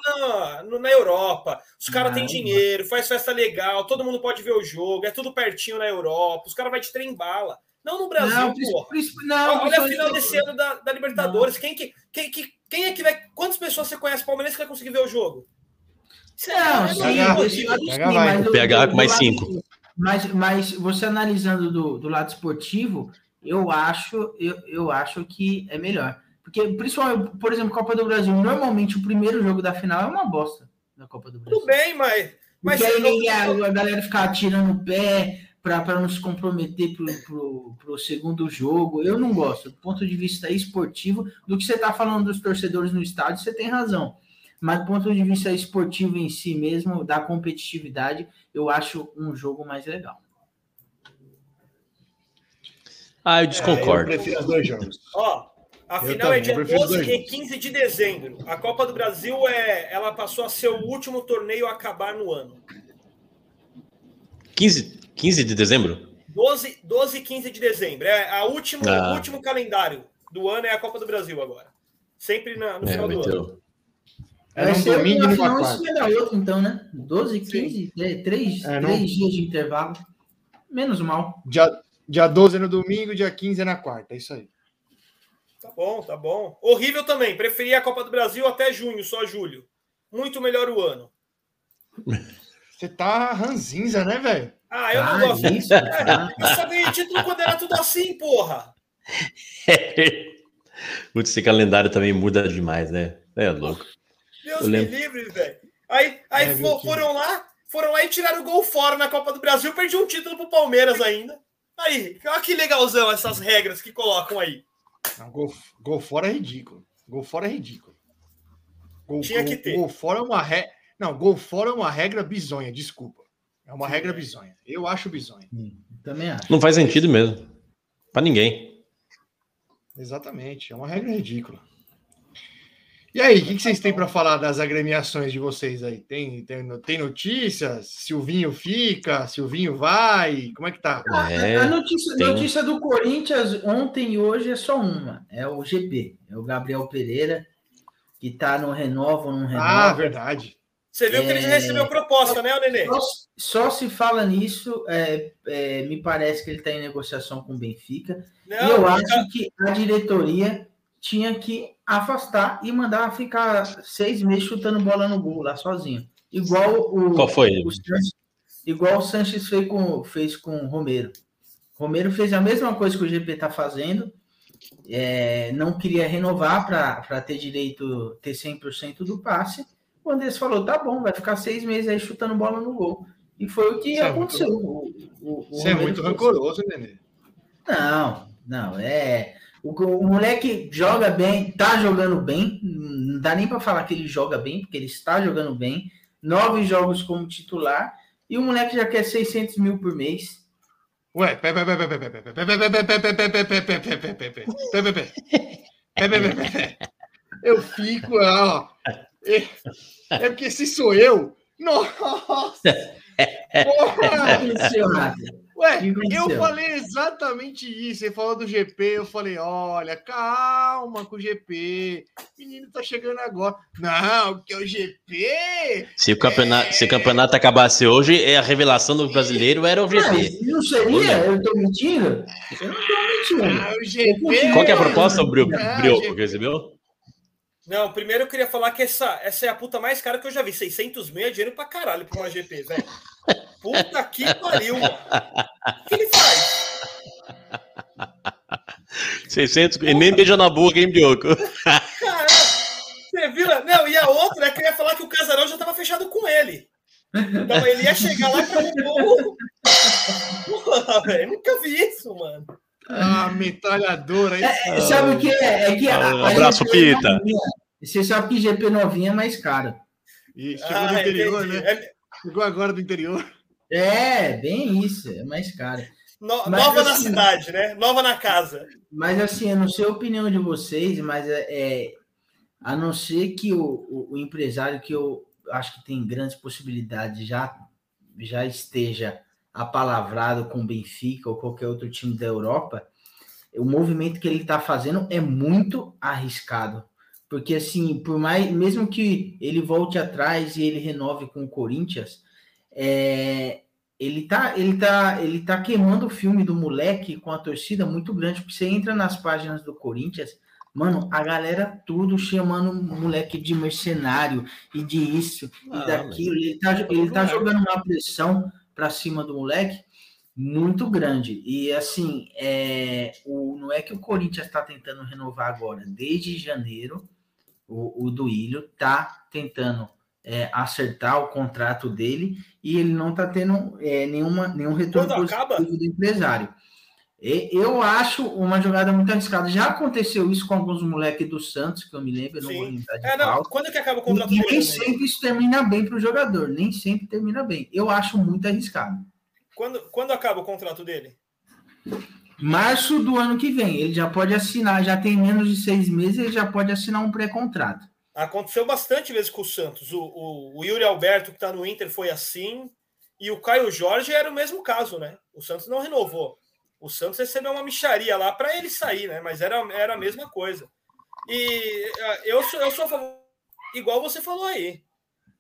na, na Europa. Os caras têm dinheiro, faz festa legal, todo mundo pode ver o jogo, é tudo pertinho na Europa, os caras vão te trem bala. Não no Brasil, não, porra. Não, Olha a final desse ano da, da Libertadores. Quem, que, quem, que, quem é que vai. Quantas pessoas você conhece palmeirense que vai conseguir ver o jogo? Não, é sim, PH com mais cinco. Mas, mas você analisando do, do lado esportivo, eu acho, eu, eu acho que é melhor. Porque, principalmente, por exemplo, Copa do Brasil, normalmente o primeiro jogo da final é uma bosta na Copa do Brasil. Tudo bem, mas. mas Porque aí a, a galera ficar atirando o pé para não se comprometer para o segundo jogo. Eu não gosto. Do ponto de vista esportivo, do que você está falando dos torcedores no estádio, você tem razão. Mas do ponto de vista esportivo em si mesmo, da competitividade, eu acho um jogo mais legal. Ah, eu desconcordo. É, eu prefiro os dois jogos. Ó, a eu final é é dia 12 e 15 de dezembro. A Copa do Brasil é, ela passou a ser o último torneio a acabar no ano. 15, 15 de dezembro? 12, 12 e 15 de dezembro. É a último, ah. o último calendário do ano é a Copa do Brasil agora. Sempre na, no é, final do ano. É um domingo e uma quarta. outro, então, né? 12, 15, 3, 3 é, dias de intervalo. Menos mal. Dia, Dia 12 é no domingo, dia 15 é na quarta. É isso aí. Tá bom, tá bom. Horrível também. Preferia a Copa do Brasil até junho, só julho. Muito melhor o ano. Você tá ranzinza, né, velho? Ah, eu não ah, gosto disso. É, eu só ganhei título quando era tudo assim, porra. Putz, esse calendário também muda demais, né? É louco. Deus eu me lembro... livre, velho. Aí, aí é, for, foram lá, foram lá e tiraram o gol fora na Copa do Brasil, perdi um título pro Palmeiras ainda. Aí, olha que legalzão essas regras que colocam aí. Não, gol, gol fora é ridículo. Gol fora é ridículo. Gol, Tinha gol- que ter. Gol fora é uma regra. Não, gol fora é uma regra bizonha, desculpa. É uma regra bizonha. Eu acho bizonha. Também acho. Não faz sentido mesmo. Pra ninguém. Exatamente. É uma regra ridícula. E aí, o que, que vocês têm para falar das agremiações de vocês aí? Tem, tem, tem notícias? Silvinho fica? Silvinho vai? Como é que tá? É, a notícia, tem- notícia do Corinthians ontem e hoje é só uma. É o GP. É o Gabriel Pereira, que tá no renova ou não renova. Ah, verdade. Você viu que ele já É. recebeu proposta, né, Nenê? Só, só se fala nisso, é, é, me parece que ele está em negociação com o Benfica. Não, e eu fica- acho que a diretoria tinha que afastar e mandar ficar seis meses chutando bola no gol lá sozinho. Igual o, Qual foi? o Sanches, igual o Sanches fez com, fez com o Romero. Romero fez a mesma coisa que o GP está fazendo. é, não queria renovar para ter direito, ter 100% do passe. O Andrés falou: tá bom, vai ficar seis meses aí chutando bola no gol. E foi o que Isso é aconteceu. muito- O- o- o Você é Romero muito rancoroso, Nenê. Não, não, é. O, o moleque joga bem, tá jogando bem. Não dá nem para falar que ele joga bem, porque ele está jogando bem. Nove jogos como titular. E o moleque já quer 600 mil por mês. Ué, pé, pé, pé, pé, pé, pé, pé, pé, pé, pé, pé, pé. Eu fico, ó. É é porque se sou eu. Nossa! Porra! Ué, eu falei exatamente isso. Você falou do GP, eu falei: olha, calma com o GP. Menino tá chegando agora. Não, que é o GP. Se o campeonato, se o campeonato acabasse hoje, é a revelação do brasileiro era o GP. Mas não seria? Eu tô mentindo? Eu não tô mentindo. Ah, o GP. Qual que é a proposta, Brio, Brioco, GP. que recebeu? Não, primeiro eu queria falar que essa, essa é a puta mais cara que eu já vi. 600 mil é dinheiro pra caralho pra uma GP, velho. Puta que pariu. O que ele faz? 600, e nem beija na boca, hein, Brioco? Caralho. Você viu? Não, e a outra é que eu ia falar que o casarão já tava fechado com ele. Então ele ia chegar lá o. Porra, velho. Nunca vi isso, mano. Ah, metralhadora. hein? É, sabe o que é? É que Ah, a abraço, Pita. novinha- Você sabe que GP novinha é mais caro. E chegou Ah, do interior, entendi. né? É Chegou agora do interior. É, bem isso, é mais caro. no- Mas, nova na assim, cidade, né? Nova na casa. Mas assim, eu não sei a opinião de vocês, mas é, é- a não ser que o, o- o empresário que eu acho que tem grandes possibilidades já já esteja apalavrado com o Benfica ou qualquer outro time da Europa, o movimento que ele está fazendo é muito arriscado. Porque assim, por mais, mesmo que ele volte atrás e ele renove com o Corinthians, é, ele tá, ele tá, ele tá queimando o filme do moleque com a torcida muito grande, porque você entra nas páginas do Corinthians, mano, a galera tudo chamando o moleque de mercenário e de isso Ah, e daquilo. Ele tá, ele tá jogando uma pressão para cima do moleque muito grande. E assim, é, o, não é que o Corinthians está tentando renovar agora, desde janeiro, o, o Duílio tá tentando é, acertar o contrato dele e ele não está tendo é, nenhuma, nenhum retorno Quando positivo acaba? do empresário. E- Eu acho uma jogada muito arriscada. Já aconteceu isso com alguns moleques do Santos, que eu me lembro, eu não vou Sim. lembrar de É, não. Quando que acaba o contrato E dele? nem sempre isso termina bem para o jogador, nem sempre termina bem. Eu acho muito arriscado. Quando, quando acaba o contrato dele? Março do ano que vem, ele já pode assinar, já tem menos de seis meses, ele já pode assinar um pré-contrato. Aconteceu bastante vezes com o Santos. O, o, o Yuri Alberto, que está no Inter, foi assim. E o Caio Jorge era o mesmo caso, né? O Santos não renovou. O Santos recebeu uma micharia lá para ele sair, né? Mas era, era a mesma coisa. E ah, eu sou, eu sou a favor, igual você falou aí.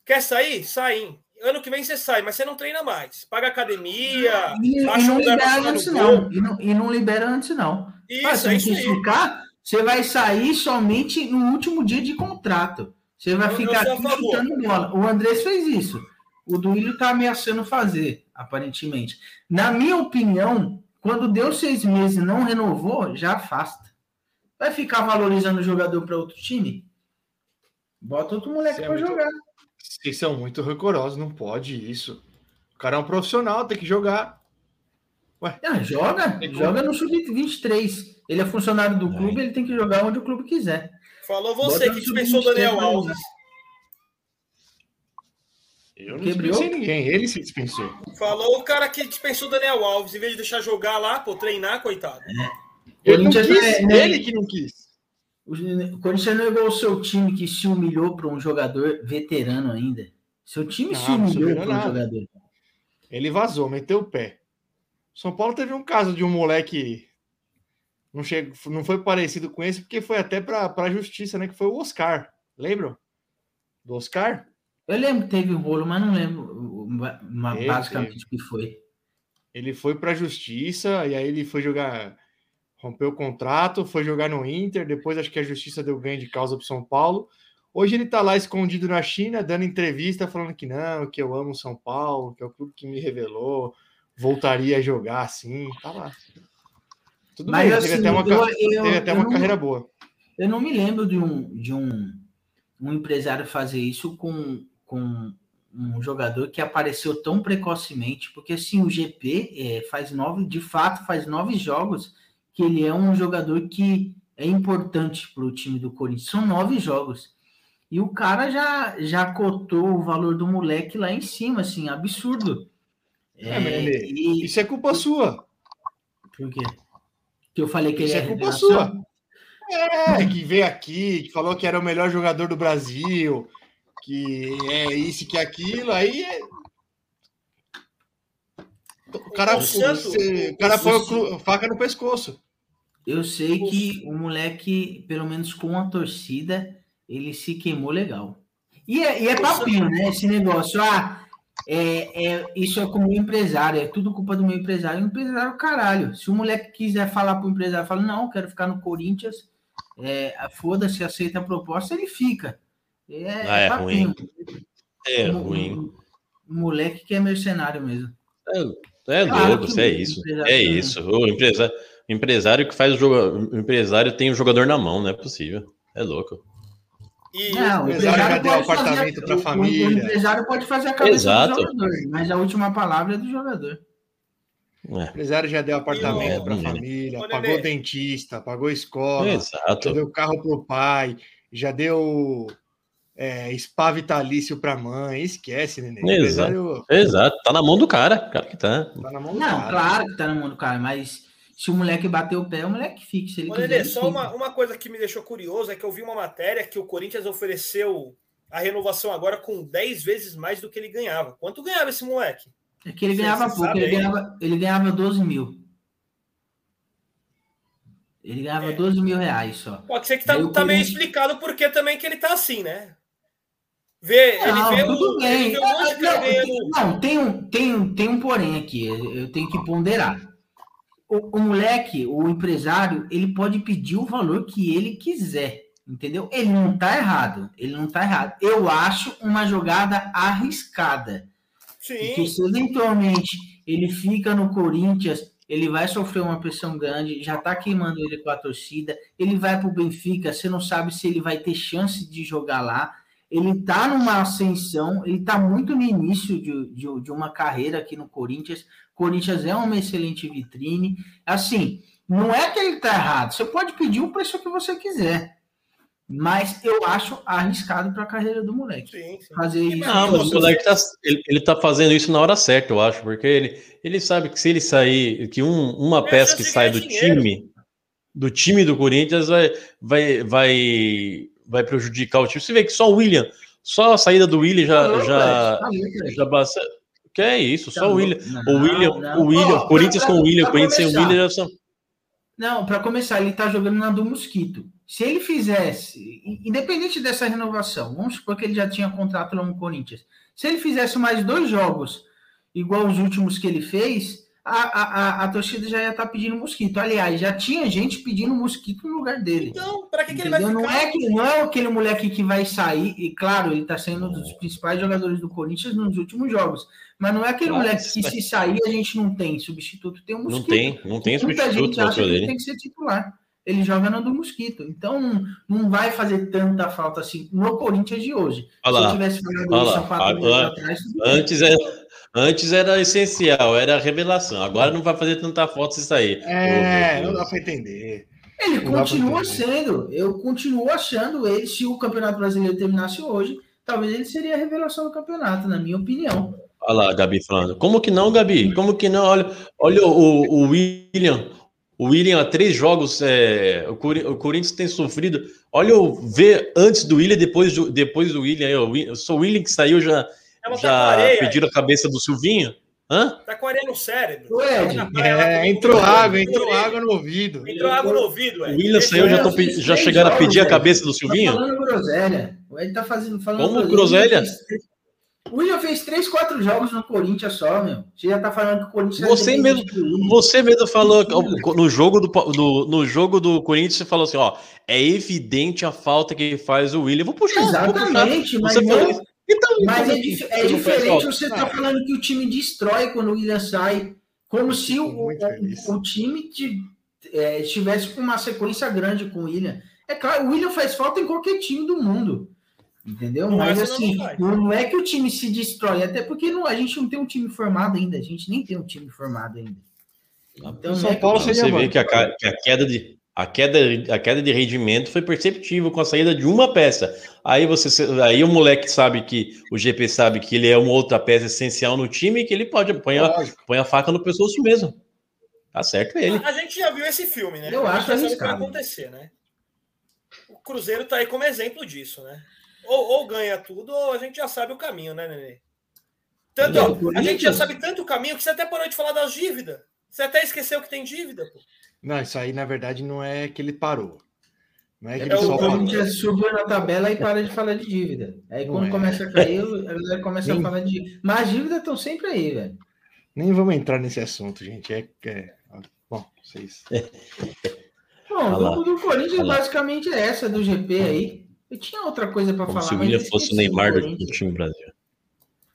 Quer sair? Sai. Ano que vem você sai, mas você não treina mais. Paga academia. E, e não libera antes, não. E, não. e não libera antes, não. Isso, Ah, é se isso você aí. ficar, você vai sair somente no último dia de contrato. Você vai Eu- ficar aqui chutando bola. O Andrés fez isso. O Duílio está ameaçando fazer, aparentemente. Na minha opinião, quando deu seis meses e não renovou, já afasta. Vai ficar valorizando o jogador para outro time? Bota outro moleque é para muito- jogar. Vocês são muito rancorosos, não pode isso. O cara é um profissional, tem que jogar. Ah, joga, joga no sub-23. Ele é funcionário do clube, ele tem que jogar onde o clube quiser. Falou você que dispensou o sub-23 Daniel Alves. Eu não Quebrou? dispensei ninguém, ele se dispensou. Falou o cara que dispensou o Daniel Alves, em vez de deixar jogar lá, pô, treinar, coitado. Ele não quis, é- né? ele que não quis. O o Corinthians não é igual o seu time que se humilhou para um jogador veterano ainda. Seu time se Não, se humilhou para um nada. jogador. Ele vazou, meteu o pé. São Paulo teve um caso de um moleque não, chegou, não foi parecido com esse, porque foi até para a justiça, né? Que foi o Oscar. Lembram? Do Oscar? Eu lembro que teve um rolo, mas não lembro o- o- ma- Teve, basicamente o que foi. Ele foi para a justiça e aí ele foi jogar, rompeu o contrato, foi jogar no Inter. Depois acho que a justiça deu ganho de causa para São Paulo. Hoje ele tá lá escondido na China, dando entrevista, falando que não, que eu amo São Paulo, que é o clube que me revelou, voltaria a jogar assim. Tá lá. Tudo Mas, bem, teve assim, até uma, eu- teve até eu uma não- carreira boa. Eu não me lembro de um, de um, um empresário fazer isso com, com um jogador que apareceu tão precocemente, porque assim, o GP é, faz nove, de fato, faz nove jogos que ele é um jogador que é importante para o time do Corinthians. São nove jogos. E o cara já, já cotou o valor do moleque lá em cima, assim, absurdo. É, Nenê, e- Isso é culpa sua. Por quê? Que eu falei que Isso ele é culpa revelação? sua. É, que veio aqui, que falou que era o melhor jogador do Brasil, que é isso que é aquilo, aí é... O cara, O Santos- o cara põe faca no pescoço. Eu sei que o moleque, pelo menos com a torcida, ele se queimou legal. E é, e é papinho, né? Esse negócio. Ah, é, é, isso é com o meu empresário, é tudo culpa do meu empresário. O empresário, caralho. Se o moleque quiser falar pro empresário, fala, não, quero ficar no Corinthians, é, foda-se, aceita a proposta, ele fica. É, Ah, é ruim. É ruim. um- um moleque que é mercenário mesmo. É Claro louco, que isso é o isso. É isso. O empresário, o empresário que faz o jogo. O empresário tem o jogador na mão, não é possível. É louco. E Não, o empresário já deu apartamento o- o- família. O empresário pode fazer a cabeça Exato. do jogador, mas a última palavra é do jogador. O empresário já deu apartamento É, para a família, pagou dentista, pagou escola, já Exato. deu carro pro pai, já deu é, spa vitalício pra mãe. Esquece, neném. O Exato. empresário Exato. Tá na mão do cara. Cara que tá. tá na mão do Não, cara. claro que tá no mundo, cara, mas se o moleque bater o pé, o moleque fica. Se ele Ô, quiser, ele só uma, uma coisa que me deixou curioso é que eu vi uma matéria que o Corinthians ofereceu a renovação agora com 10 vezes mais do que ele ganhava. Quanto ganhava esse moleque? É que ele Você- ganhava pouco, ele ganhava, ele ganhava 12 mil. Ele ganhava É. 12 mil reais só. Pode ser que tá, tá meio explicado porque também que ele tá assim, né? Vê, Não, ele vê tudo o, bem. vê de cara ganhando. Não, tem um, tem, um, tem um porém aqui, eu tenho que ponderar. O, o moleque, o empresário, ele pode pedir o valor que ele quiser, entendeu? Ele não tá errado, ele não tá errado. Eu acho uma jogada arriscada. Porque Sim, se eventualmente ele fica no Corinthians, ele vai sofrer uma pressão grande, já tá queimando ele com a torcida, ele vai pro Benfica, você não sabe se ele vai ter chance de jogar lá. Ele tá numa ascensão, ele tá muito no início de, de, de uma carreira aqui no Corinthians. Corinthians é uma excelente vitrine. Assim, não é que ele tá errado, você pode pedir o preço que você quiser. Mas eu acho arriscado para a carreira do moleque. sim, sim. Fazer isso. Não, mas o moleque tá, ele, ele tá fazendo isso na hora certa, eu acho, porque ele, ele sabe que se ele sair, que um- uma É, peça chance que sai do dinheiro. time, do time do Corinthians vai, vai, vai, vai prejudicar o time. Você vê que só o William, só a saída do William já, Tá já, louco, velho. já basta. Que é isso, Tá só o. William. Não, o William, não. o William, Ó, Corinthians pra- com o William, pra Corinthians sem o. William são. Não, para começar, ele tá jogando na do Mosquito. Se ele fizesse, independente dessa renovação, vamos supor que ele já tinha contrato lá no Corinthians. Se ele fizesse mais dois jogos, igual os últimos que ele fez, a, a, a, torcida já ia estar pedindo Mosquito. Aliás, já tinha gente pedindo Mosquito no lugar dele. Então, pra que, que ele vai ficar? Não é, que, não é aquele moleque que vai sair, e claro, ele está sendo um dos principais jogadores do Corinthians nos últimos jogos. Mas não é aquele Claro, moleque que mas- se sair a gente não tem substituto, tem um Não mosquito. tem, não tem Muita substituto gente para acha que ele dele. tem que ser titular. Ele joga no do mosquito. Então não, não vai fazer tanta falta assim no Corinthians de hoje. Olha Se eu tivesse falado olha isso há quatro meses atrás. Antes, é, Antes era essencial, era revelação. Agora não vai fazer tanta foto isso aí. É, não dá pra entender. Ele Não continua sendo. Eu continuo achando ele, se o Campeonato Brasileiro terminasse hoje, talvez ele seria a revelação do campeonato, na minha opinião. Olha lá, Gabi falando. Como que não, Gabi? Como que não? Olha, olha o, o William. O William, há três jogos, é, o, Cori- o Corinthians tem sofrido. Olha o ver antes do William, depois do, depois do William. Wi- Eu sou o William que saiu, já, Ela tá já areia. pediram a cabeça do Silvinho. Hã? Tá com areia no cérebro. Praia, ela É, tá- entrou água, entrou água no ouvido. Entrou água no ouvido, O velho. William saiu, já, pe- já chegaram a pedir a cabeça do Tá Silvinho? falando groselha. Ele tá fazendo, falando Como groselha? O William fez três- O William fez três, quatro jogos no Corinthians só, meu. Você já tá falando que o Corinthians... é Você mesmo, você mesmo falou no jogo do, do- no jogo do Corinthians, você falou assim, ó, é evidente a falta que faz o William. Vou puxar, vou puxar. Exatamente, mas, Você não- falou. Então, mas então, é, dif- você é diferente você tá falando que o time destrói quando o William sai, como se o, o, o time de- é, estivesse com uma sequência grande com o William. É claro, o William faz falta em qualquer time do mundo. Entendeu? Não Mas assim, não não é que o time se destrói, até porque não, a gente não tem um time formado ainda, a gente nem tem um time formado ainda. Então, São é que- Paulo Você vê que a, que a queda de a queda, a queda de rendimento foi perceptível com a saída de uma peça. Aí você aí o moleque sabe que o GP sabe que ele é uma outra peça essencial no time e que ele pode põe a, põe a faca no pescoço mesmo. Tá certo ele. A gente já viu esse filme, né? Eu A acho que vai acontecer, né? O Cruzeiro tá aí como exemplo disso, né? Ou, ou ganha tudo, ou a gente já sabe o caminho, né, Nenê? Tanto, ó, a gente já sabe tanto o caminho que você até parou de falar das dívidas. Você até esqueceu que tem dívida, pô. Não, isso aí, na verdade, não é que ele parou. Não é que É ele o parou. Corinthians subiu na tabela e para de falar de dívida. Aí Não quando é. começa a cair, a galera começa Nem- a falar de dívida. Mas as dívidas estão sempre aí, velho. Nem vamos entrar nesse assunto, gente. É, é- Bom, vocês. Bom, lá. do, Corinthians basicamente é essa do GP aí. Eu tinha outra coisa para falar. se o mas William eu fosse o Neymar do, do time Brasil.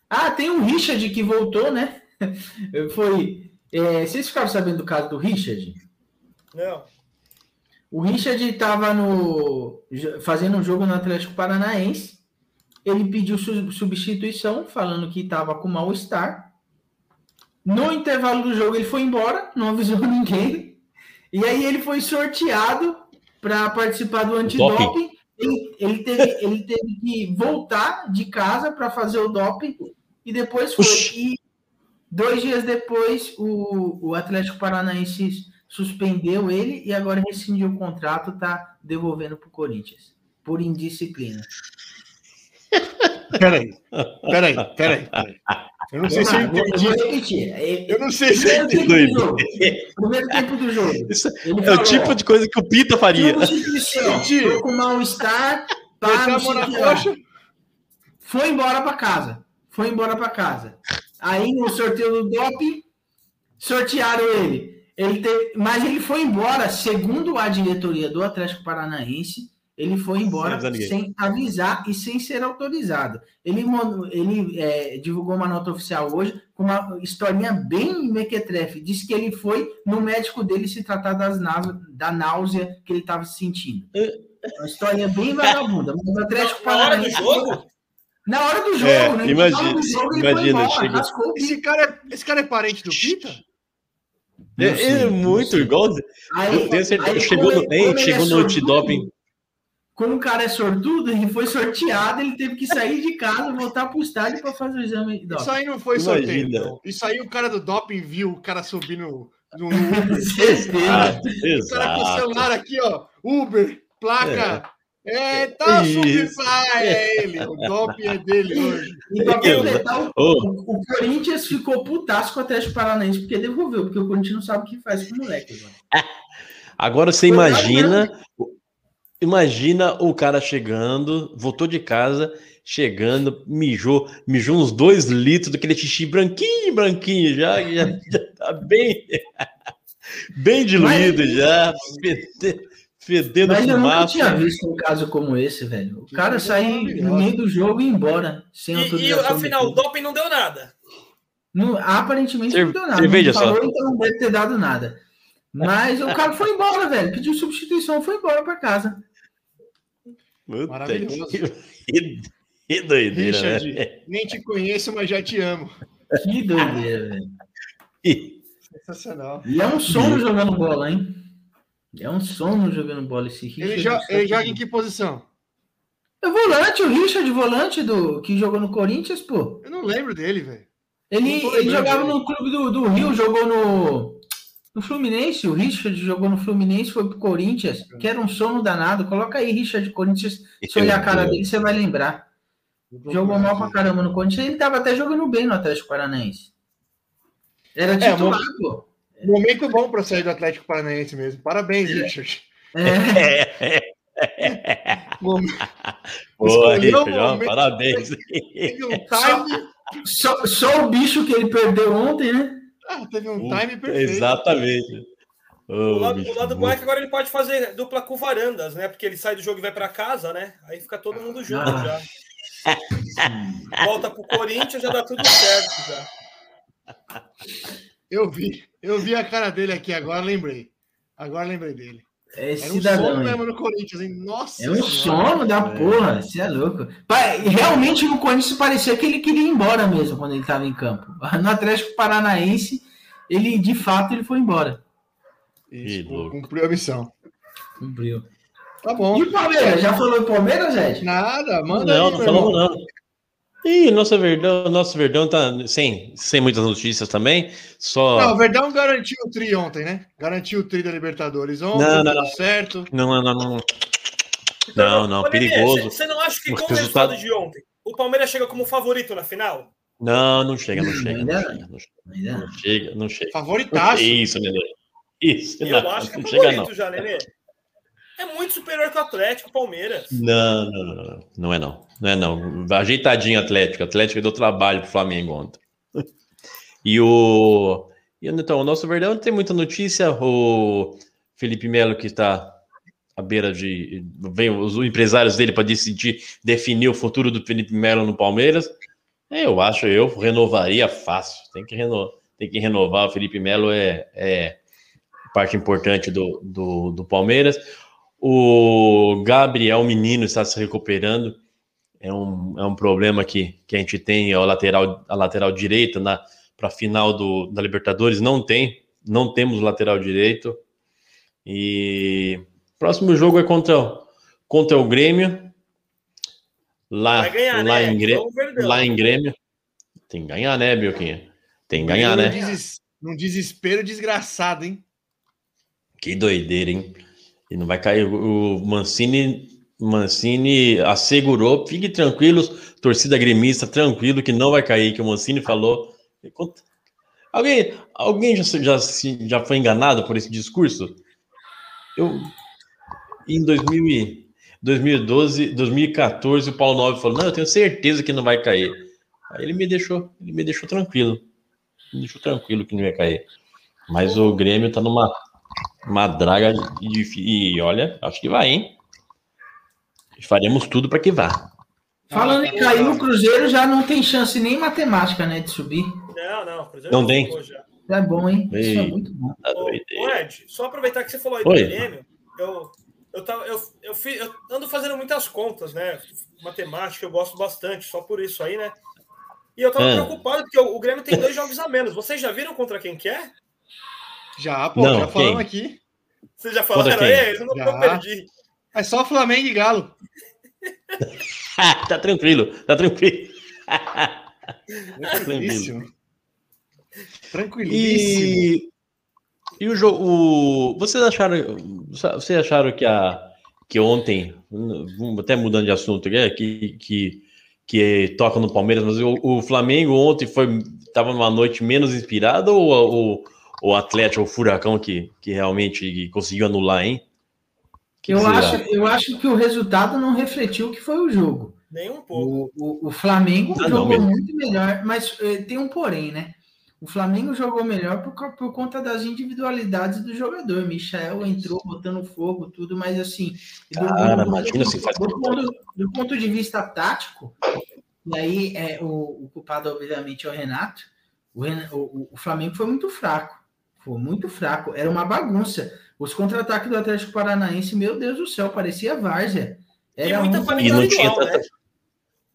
Ah, tem o Richard que voltou, né? Foi. é, vocês ficaram sabendo do caso do Richard? Não. O Richard estava no fazendo um jogo no Atlético Paranaense. Ele pediu su- substituição, falando que estava com mal-estar. No intervalo do jogo, ele foi embora, não avisou ninguém. E aí ele foi sorteado para participar do antidoping. Ele, ele, teve, ele teve que voltar de casa para fazer o doping e depois foi. E dois dias depois, o, o Atlético Paranaense suspendeu ele e agora rescindiu o contrato, tá devolvendo para o Corinthians por indisciplina. Peraí, peraí, peraí. peraí. Eu não sei se eu entendi. vou repetir. É- Eu não sei se eu jogo. Primeiro tempo do jogo. É o tipo de coisa que o Pita faria. Entendi. Tô com mal-estar. pá, Botar não a sei mão o na que lá. coxa. Foi embora para casa. Foi embora para casa. Aí no sorteio do DOP, sortearam ele. Ele teve, mas ele foi embora, segundo a diretoria do Atlético Paranaense, ele foi embora sem avisar e sem ser autorizado. Ele, ele é, divulgou uma nota oficial hoje com uma historinha bem mequetrefe. Disse que ele foi no médico dele se tratar das náusea, da náusea que ele estava sentindo. Uma historinha bem vagabunda. Mas o Atlético Na hora do Paranaense- jogo? na hora do jogo, É, né? imagina, Na hora do jogo, ele foi imagina, embora, chega-. Esse cara, é, esse cara é parente do Pita? É, sei, é muito igual. Aí- Chegou como no, chegou é no antidoping. Como o cara é sortudo, ele foi sorteado, ele teve que sair de casa, voltar pro estádio para fazer o exame. de Isso doping. aí não foi Imagina. sorteio. não. Isso aí o cara do doping viu o cara subir no, no Uber. Ah, O cara com o exato. celular aqui, ó. Uber, placa. É, tá Isso. Subify, é ele. O doping é dele hoje. E completar, o, o Corinthians ficou putaço com o Atlético Paranaense, porque devolveu, porque o Corinthians não sabe o que faz com o moleque. Agora. Agora você Foi imagina, imagina o cara chegando, voltou de casa, chegando, mijou, mijou uns dois litros daquele xixi branquinho, branquinho, já, já, já tá bem, bem diluído já, fede- fedendo Mas eu nunca tinha visto um caso como esse, velho. O cara sair no meio do jogo e ir embora, sem E, e afinal, o doping não deu nada. Não, aparentemente Cer- não deu nada. cerveja não falou, só. então não deve ter dado nada. Mas o cara foi embora, velho. Pediu substituição, foi embora para casa. Puta Maravilhoso. que, que doideira, Richard, né? nem te conheço, mas já te amo. Que doideira, velho. Sensacional. E é um sono jogando bola, hein? É um sono jogando bola esse Ele, Richard. jo- ele joga em que posição? É volante, o Richard, volante do que jogou no Corinthians, pô. Eu não lembro dele, velho. Ele, ele jogava dele. no clube do, do Rio, jogou no, no Fluminense. O Richard jogou no Fluminense, foi pro Corinthians, que era um sono danado. Coloca aí, Richard Corinthians. Se olhar a cara dele, você vai lembrar. Jogou mal pra caramba no Corinthians. Ele tava até jogando bem no Atlético Paranaense. Era É, titular, mo- pô. Momento bom pra sair do Atlético Paranaense mesmo. Parabéns, Richard. É, Momento- Boa, Richard, momento- parabéns. Teve um time, só, só o bicho que ele perdeu ontem, né? ah, teve um time perfeito. Exatamente. Ô, O lado, bicho o lado bom. é que agora ele pode fazer dupla com varandas, né? Porque ele sai do jogo e vai pra casa, né? Aí fica todo mundo junto Ah. já. Volta pro Corinthians, já dá tudo certo já. Eu vi, eu vi a cara dele aqui agora, lembrei. Agora lembrei dele. É Era um cidadão. sono mesmo no Corinthians, hein? Nossa É um Senhora. sono da porra, você é louco. Pai, Realmente no Corinthians parecia que ele queria ir embora mesmo quando ele estava em campo. No Atlético Paranaense, ele de fato ele foi embora. Isso, cumpriu a missão. Cumpriu. Tá bom. E o Palmeiras? Já falou do Palmeiras, Ed? Nada, manda Não, aí, não falamos. Ih, nosso Verdão, nosso Verdão tá sem, sem muitas notícias também. Só. Não, o Verdão garantiu o tri ontem, né? Garantiu o tri da Libertadores ontem, Não, não, não. certo. Não, não, não. Não, não, perigoso. Você não acha que com o resultado- resultado de ontem, o Palmeiras chega como favorito na final? Não, não chega, não chega. Não chega, não chega, não. chega. Não chega. Favoritaço. Isso, Nenê. Isso, Eu não, acho que é chega favorito não. já, Nenê. É muito superior que o Atlético, o Palmeiras. Não, não, não, não, não é não. Não é não. Ajeitadinho Atlético. Atlético deu trabalho pro Flamengo ontem. E o. Então, o nosso Verdão tem muita notícia. O Felipe Melo, que está à beira de. Vem os empresários dele para decidir, definir o futuro do Felipe Melo no Palmeiras. Eu acho, eu renovaria fácil. Tem que, reno, tem que renovar. O Felipe Melo é, é parte importante do, do, do Palmeiras. O Gabriel Menino está se recuperando. É um, é um problema que, que a gente tem a lateral, a lateral direita na para a final do, da Libertadores. Não tem, não temos lateral direito. E próximo jogo é contra, contra o Grêmio. Lá, ganhar, lá, né? em Grêmio, lá em Grêmio. Tem que ganhar, né, Bilquinha? Tem que ganhar, né? deses- Num desespero desgraçado, hein? Que doideira, hein? E não vai cair. O Mancini, Mancini assegurou, fique tranquilos, torcida gremista, tranquilo que não vai cair, que o Mancini falou. Alguém, alguém já, já, já foi enganado por esse discurso? Eu, em 2000 e- 2012, 2014, o Paulo Nobre falou: Não, eu tenho certeza que não vai cair. Aí ele me deixou, ele me deixou tranquilo. Me deixou tranquilo que não ia cair. Mas o Grêmio tá numa uma draga e olha, acho que vai, hein? Faremos tudo para que vá. Falando em cair, o Cruzeiro já não tem chance nem matemática, né, de subir. Não, não. o Cruzeiro Não já tem? É bom, hein? Isso é Ei. muito bom. Tá Ô, Ed, só aproveitar que você falou aí do Oi. Grêmio, eu, eu, tava, eu, eu, fi- eu ando fazendo muitas contas, né? Matemática, eu gosto bastante, só por isso aí, né? E eu tava É. preocupado porque o, o Grêmio tem dois jogos a menos. Vocês já viram contra quem que é? Já, pô, Não, já falamos aqui. Vocês já falaram? quem? É, eu não Já. perdi. É só Flamengo e Galo. tá tranquilo, tá tranquilo. Tranquilíssimo. Tranquilíssimo. E, e o jogo. Vocês acharam. Vocês acharam que, a, que ontem, até mudando de assunto aqui, que, que, que toca no Palmeiras, mas o, o Flamengo ontem foi estava numa noite menos inspirada ou o, o Atlético, o Furacão, que, que realmente conseguiu anular, hein? Que Eu que acho, eu acho que o resultado não refletiu o que foi o jogo. Nem um pouco. O, o, o Flamengo Ah, não, jogou mesmo. muito melhor, mas eh, tem um porém, né? O Flamengo jogou melhor por, por conta das individualidades do jogador. Michael entrou botando fogo, tudo, mas assim. do- Cara, do- imagina se faz do, ponto, do ponto de vista tático, e aí é, o, o culpado, obviamente, é o Renato. O, o- o Flamengo foi muito fraco. Foi muito fraco. Era uma bagunça. Os contra-ataques do Atlético Paranaense, meu Deus do céu, parecia várzea. Era muita um- qualidade E não tinha individual, tanta- né?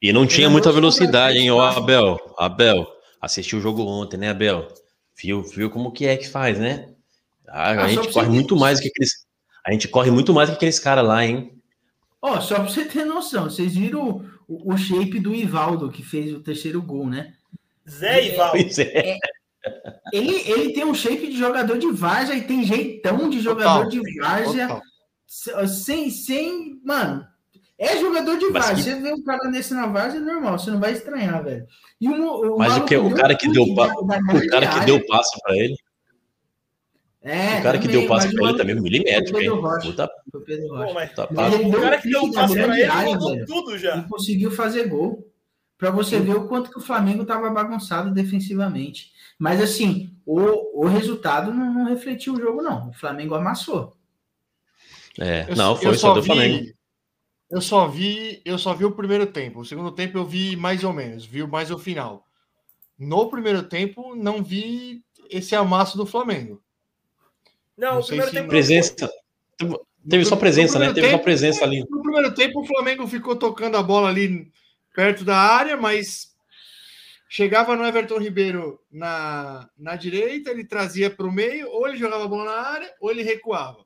E não tinha Era muita muito velocidade, hein, complexo. Abel? Abel, assistiu o jogo ontem, né, Abel? Viu, viu como que é que faz, né? A, a Ah, gente corre muito mais que aqueles. A gente corre muito mais que aqueles caras lá, hein? Ó, só pra você ter noção, vocês viram o, o shape do Ivaldo, que fez o terceiro gol, né? Zé Ivaldo. Pois é. Ele, ele tem um shape de jogador de várzea e tem jeitão de jogador Total, de várzea. Sem, sem. Mano, é jogador de várzea. que- Você vê um cara desse na várzea, é normal, você não vai estranhar, velho. E o, o Mas o, que, o deu cara que deu, pa- o grande cara que deu passe pra ele, É, o cara que também, deu passe mas o pra ele também, um milimétrico, hein? Puta, o Pô, mas passe. deu cara que deu o passe pra ele tudo já. e conseguiu fazer gol. Para você ver o quanto que o Flamengo estava bagunçado defensivamente. Mas assim, o, o resultado não, não refletiu o jogo, não. O Flamengo amassou. É, Eu- não, foi só do Flamengo. Eu só vi, eu só vi o primeiro tempo. O segundo tempo eu vi mais ou menos, vi mais o final. No primeiro tempo não vi esse amasso do Flamengo. Não, Não o primeiro se- tempo. Presença. Teve só presença, né? primeiro Teve só tempo- presença ali. No primeiro tempo o Flamengo ficou tocando a bola ali perto da área, mas chegava no Everton Ribeiro na, na direita, ele trazia para o meio, ou ele jogava a bola na área, ou ele recuava.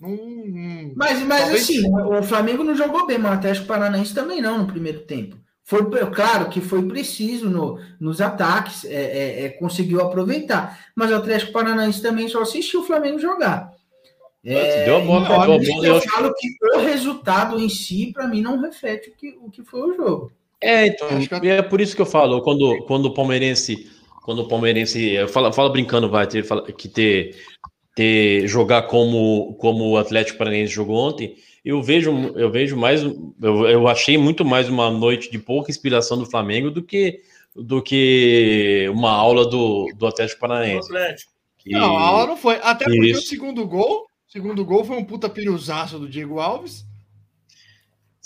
Não, não- Mas, mas Talvez- assim, o Flamengo não jogou bem, mas o Atlético Paranaense também não no primeiro tempo. Foi claro que foi preciso no, nos ataques, é, é, é, conseguiu aproveitar. Mas o Atlético Paranaense também só assistiu o Flamengo jogar. É, Deu então, deu que eu falo que o resultado em si, para mim, não reflete o que, o que foi o jogo. É, então, que- é por isso que eu falo, quando, quando o palmeirense, quando o palmeirense, fala, fala brincando, vai ter fala, que ter, ter jogar como, como o Atlético Paranaense jogou ontem, eu vejo, eu vejo mais, eu, eu achei muito mais uma noite de pouca inspiração do Flamengo do que do que uma aula do, do Atlético Paranaense. Atlético. Que- Não, a aula não foi. Até porque Isso. o segundo gol, o segundo gol foi um puta piruzaço do Diego Alves.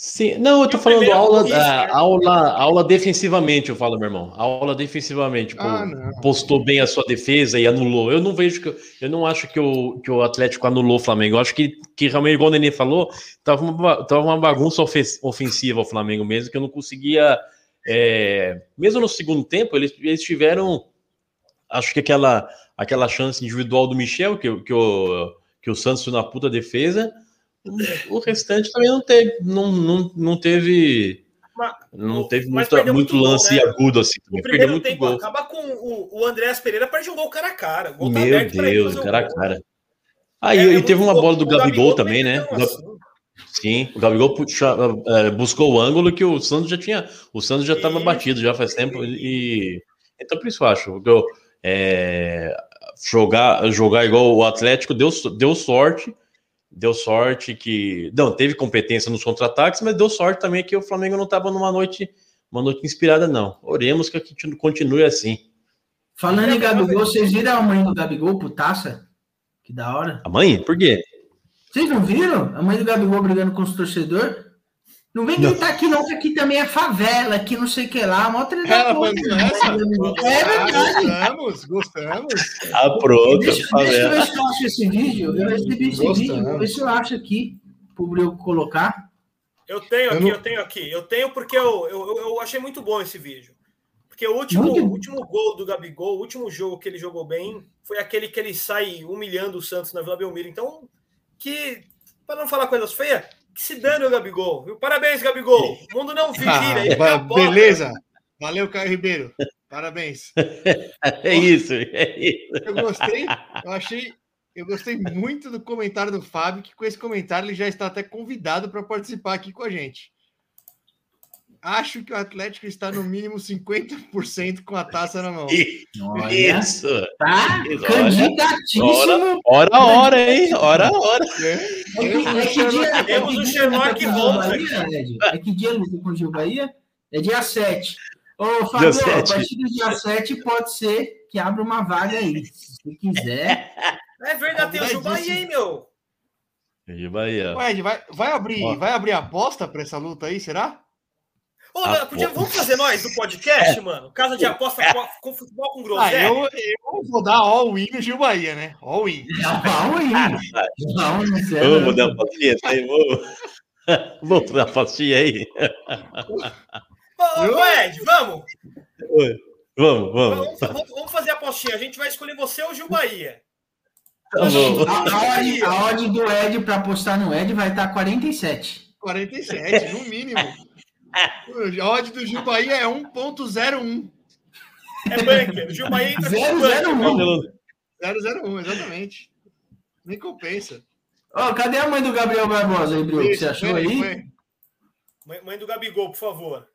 Sim, não, eu tô falando aula, né? aula, aula defensivamente, eu falo, meu irmão. Aula defensivamente. Tipo, Ah, postou bem a sua defesa e anulou. Eu não vejo que eu não acho que o, que o Atlético anulou o Flamengo. Eu acho que, que realmente, igual o Nenê falou, tava uma, tava uma bagunça ofe- ofensiva o Flamengo mesmo, que eu não conseguia. é, mesmo no segundo tempo, eles, eles tiveram. Acho que aquela, aquela chance individual do Michel, que, o- que, o, que o Santos na puta defesa. O restante também não teve. Não, não, não teve. Mas- Não teve perdeu muito muito gol, lance né? agudo assim. O também. Perdeu primeiro muito tempo gol. acaba com o, o Andréas Pereira perde um gol cara a cara. O tá Meu ele Deus, o cara a cara. Ah, e, É, e é teve muito uma bola do O Gabigol também, né? O assim. Sim, o Gabigol puxa, eh, buscou o ângulo que o Santos já tinha. O Santos já estava batido já faz tempo. E então por isso eu acho eu, eh, jogar, jogar igual o Atlético deu, deu sorte. Deu sorte que. Não, teve competência nos contra-ataques, mas deu sorte também que o Flamengo não estava numa noite, uma noite inspirada, não. Oremos que continue assim. Falando em Gabigol, vocês viram a mãe do Gabigol, putaça? Que da hora. A mãe? Por quê? Vocês não viram? A mãe do Gabigol brigando com os torcedores? Não vem gritar aqui não, que aqui também é favela, aqui não sei o que lá, mó treta Ela mandou essa? É verdade. Gostamos, gostamos. Ah, pronto. Deixa, tá deixa eu ver se eu acho esse vídeo. Eu recebi esse Gostamos. vídeo, vou ver se eu acho aqui, pro eu colocar. Eu tenho Eu aqui, não- eu tenho aqui. Eu tenho porque eu, eu, eu- eu achei muito bom esse vídeo. Porque o último, Muito. o último gol do Gabigol, o último jogo que ele jogou bem, foi aquele que ele sai humilhando o Santos na Vila Belmiro. Então, que, para não falar coisas feias, que se dane o Gabigol. viu? Parabéns, Gabigol. O mundo não ele Ah, beleza. Valeu, Caio Ribeiro. Parabéns. É isso, é isso. Eu gostei, eu achei, eu gostei muito do comentário do Fábio, que com esse comentário ele já está até convidado para participar aqui com a gente. Acho que o Atlético está no mínimo 50% com a taça na mão. Olha, Isso. tá candidatíssimo. Hora a hora, hein? Hora a hora. É que, é que dia, é Temos que o o Holmes Bahia, Ed? É que dia luta com o Gil Bahia? É dia 7. Ô, Dia Fábio, a sete. partir do dia 7 pode ser que abra uma vaga aí. Se quiser. É verdade, tem o Gil Bahia, hein, meu? E Bahia. Ué, Ed, vai, vai, abrir, Ó. vai abrir aposta para essa luta aí, será? Ô, Ah, podia, vamos fazer nós do podcast, mano? Casa de aposta com, com futebol com Ah, groselha. eu, eu vou dar all-in no Gil Bahia, né? All-in. Não, não sei. Vamos dar uma pastinha aí, vamos. Vamos dar uma pastinha aí. Ô, Ed, vamos. Oi. Vamos, vamos. Vamos, vamos- vamos fazer a apostinha. A gente vai escolher você ou o Gil Bahia. Tá bom. A, a, odd, a odd do Ed para apostar no Ed vai estar 47. 47, no mínimo. A odd do Gil Bahia é 1.01. É bunker. O Gil Bahia entra com 001. 001, exatamente. Nem compensa. Ó, cadê a mãe do Gabriel Barbosa aí, Bruno? Você achou aí? Mãe, mãe do Gabigol, por favor.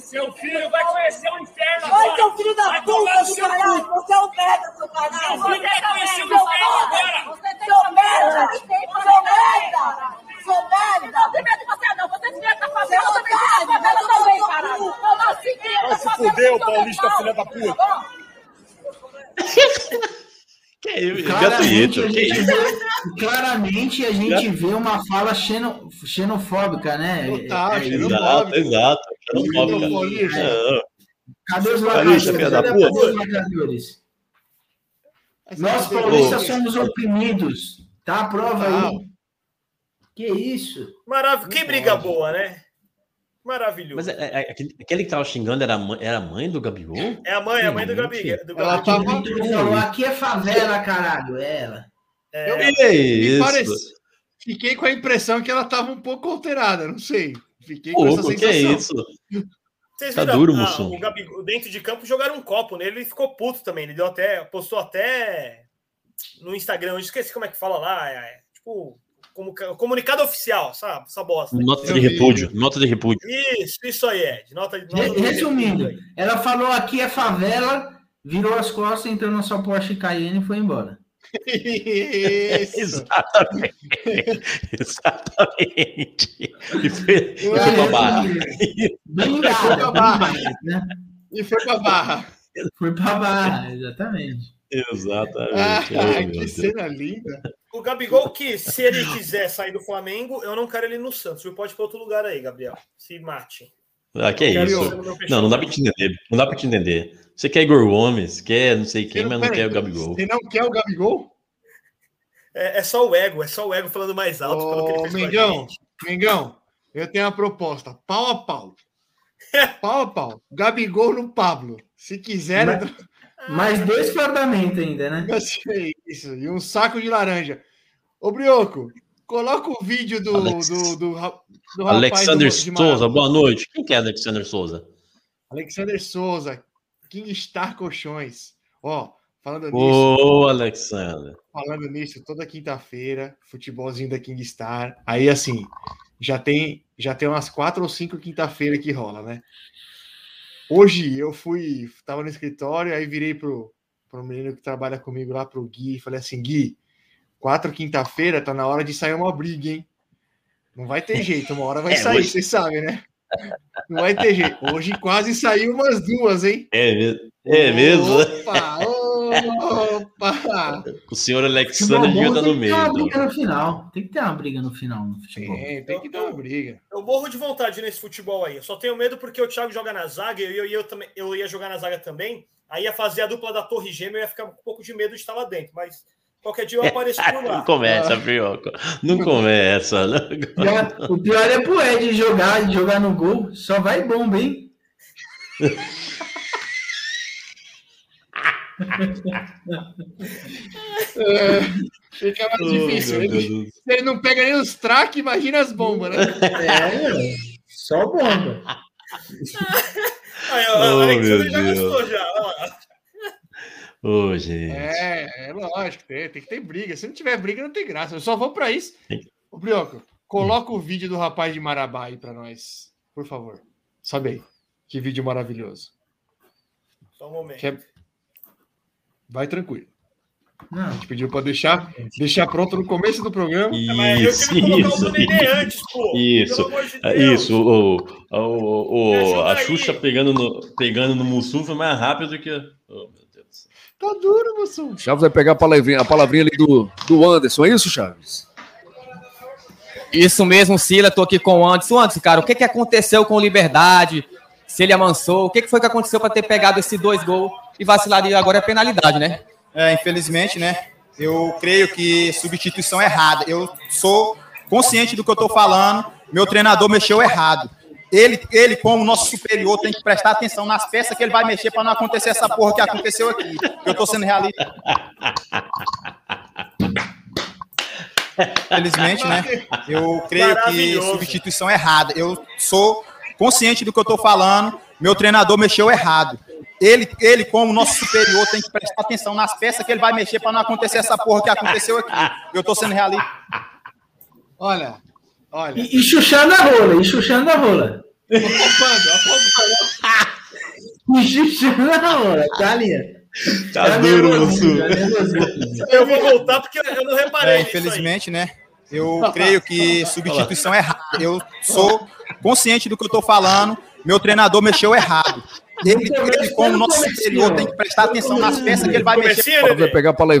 Seu filho vai conhecer o inferno Vai, agora. seu filho da Vai puta, seu caralho! Você é um merda, seu caralho! Seu filho vai conhecer o inferno agora. Seu merda! Seu merda! Seu merda! Não tem medo de você, não! Você devia estar fazendo, eu também fazendo também, caralho! Eu criança, Vai se fuder, paulista, filha da puta. Que isso? Claramente que isso? vê, claramente a gente vê uma fala xeno, xenofóbica, né? Total, É, é, Exato, exato. Xenofóbica. Xenofóbica. Não. Cadê os lacradores? Cadê os? Nós paulistas somos oprimidos. Tá a prova aí. Que isso? Maravilhoso. Que briga boa, né? Maravilhoso. Mas é- é- aquele, aquele que tava xingando era a mãe, era a mãe do Gabigol? É a mãe, é a mãe do Gabigol. Ela tava. Falou, aqui é favela, caralho. É ela. Eu, É, Que me isso? parece- Fiquei com a impressão que ela tava um pouco alterada, não sei. Fiquei com essa Pouco, que sensação. é isso? Vocês Tá viram duro, a- Mussum. o Gabigol, dentro de campo jogaram um copo nele, ele ficou puto também. Ele deu até, postou até no Instagram, eu esqueci como é que fala lá, é, tipo, como, comunicado oficial, sabe? Essa bosta. Nota de repúdio, nota de repúdio. Isso, isso aí, Ed. Nota, nota Re- do- Resumindo, ela falou aqui é favela, virou as costas, entrou na sua Porsche Cayenne e foi embora. Isso. Exatamente. Exatamente. E foi, e foi pra barra. Bem Foi pra barra. né? E foi pra barra. Foi pra barra, exatamente. Exatamente. Ah, Oh, meu que cena linda. O Gabigol, que se ele quiser sair do Flamengo, eu não quero ele no Santos. Ele pode ir para outro lugar aí, Gabriel. Se mate. Ah, que Quero isso? Não, não dá pra te entender. Não dá pra te entender. Você quer Igor Gomes, quer não sei quem, Você mas não quer o Gabigol. Você não quer o Gabigol? É, é só o ego, é só o ego falando mais alto pelo que ele Ô, fez com a Mengão. Mengão, eu tenho uma proposta. Pau a pau. Pau a pau. Gabigol no Pablo. Se quiser, Mas- Mais dois fardamentos ainda, né? eu sei isso. E um saco de laranja. Ô, Brioco, coloca o vídeo do, Alex- do, do, do rapaz Alexander do, Souza, boa noite. Quem que é Alexander Souza? Alexander Souza, King Star Colchões. Ó, falando nisso, Ô, Alexander. falando nisso, toda quinta-feira, futebolzinho da King Star. Aí, assim, já tem, já tem umas quatro ou cinco quinta-feira que rola, né? Hoje eu fui, tava no escritório, aí virei pro, pro menino que trabalha comigo lá, pro Gui, e falei assim, Gui, quatro quinta-feira, tá na hora de sair uma briga, hein? Não vai ter jeito, uma hora vai É, sair, hoje- vocês sabem, né? Não vai ter jeito. Hoje quase saiu umas duas, hein? É mesmo? É mesmo? Opa, opa! O senhor Futebol Alexander devia bom estar tem no que ter uma meio. briga então. no final. Tem que ter uma briga no final no futebol. Tem, tem que dar uma briga. Eu morro de vontade nesse futebol aí. Eu só tenho medo porque o Thiago joga na zaga e eu, eu, também, eu ia jogar na zaga também. Aí ia fazer a dupla da Torre Gêmea, eu ia ficar com um pouco de medo de estar lá dentro. Mas qualquer dia eu apareço por Não lá. começa, Brioco. Não começa. Não Pior- O pior é pro Ed jogar, jogar no gol. Só vai bomba, hein? É, fica mais Oh, difícil. Ele, ele não pega nem os traques, imagina as bombas, né? É, só bomba. Aí, ó, Oh, o Alexandre meu já Deus. gostou já. Ô, gente. É, é lógico, tem, tem que ter briga. Se não tiver briga, não tem graça. Eu só vou pra isso. Ô, Brioco, coloca o vídeo do rapaz de Marabá aí pra nós, por favor. Sobe aí. Que vídeo maravilhoso. Só um momento. Que é- Vai tranquilo. Não, A gente pediu pra deixar, deixar pronto no começo do programa. Mas eu Isso, o isso, antes, pô. Isso. Pelo amor de Deus. Isso, o, o, o, ajuda a aí. Xuxa pegando no, pegando no Mussum foi mais rápido que. Oh, meu Deus. Tá duro, moço. Chaves vai pegar a palavrinha, a palavrinha ali do, do Anderson, é isso, Chaves? Isso mesmo, Sila, tô aqui com o Anderson. Anderson, cara, o que, que aconteceu com o Liberdade? Se ele amansou, o que, que foi que aconteceu para ter pegado esses dois gols e vacilado e agora é penalidade, né? É, infelizmente, né? Eu creio que substituição errada. Eu sou consciente do que eu tô falando, meu treinador mexeu errado. Ele, ele, como nosso superior, tem que prestar atenção nas peças que ele vai mexer para não acontecer essa porra que aconteceu aqui. Eu tô sendo realista. Felizmente, né? Eu creio que substituição é errada. Eu sou consciente do que eu tô falando. Meu treinador mexeu errado. Ele, ele, como nosso superior, tem que prestar atenção nas peças que ele vai mexer para não acontecer essa porra que aconteceu aqui. Eu tô sendo realista. Olha, olha. E, e chuchando a rola, e chuchando a rola. E chuchando a rola, tá ali. Tá duro, Mussu. Eu vou voltar porque eu não reparei. É, infelizmente, né? Eu creio que substituição é errada. Eu sou consciente do que eu tô falando. Meu treinador mexeu errado. Ele, ele como nosso superior, tem que prestar atenção nas peças que ele vai mexer. Vai pegar lá.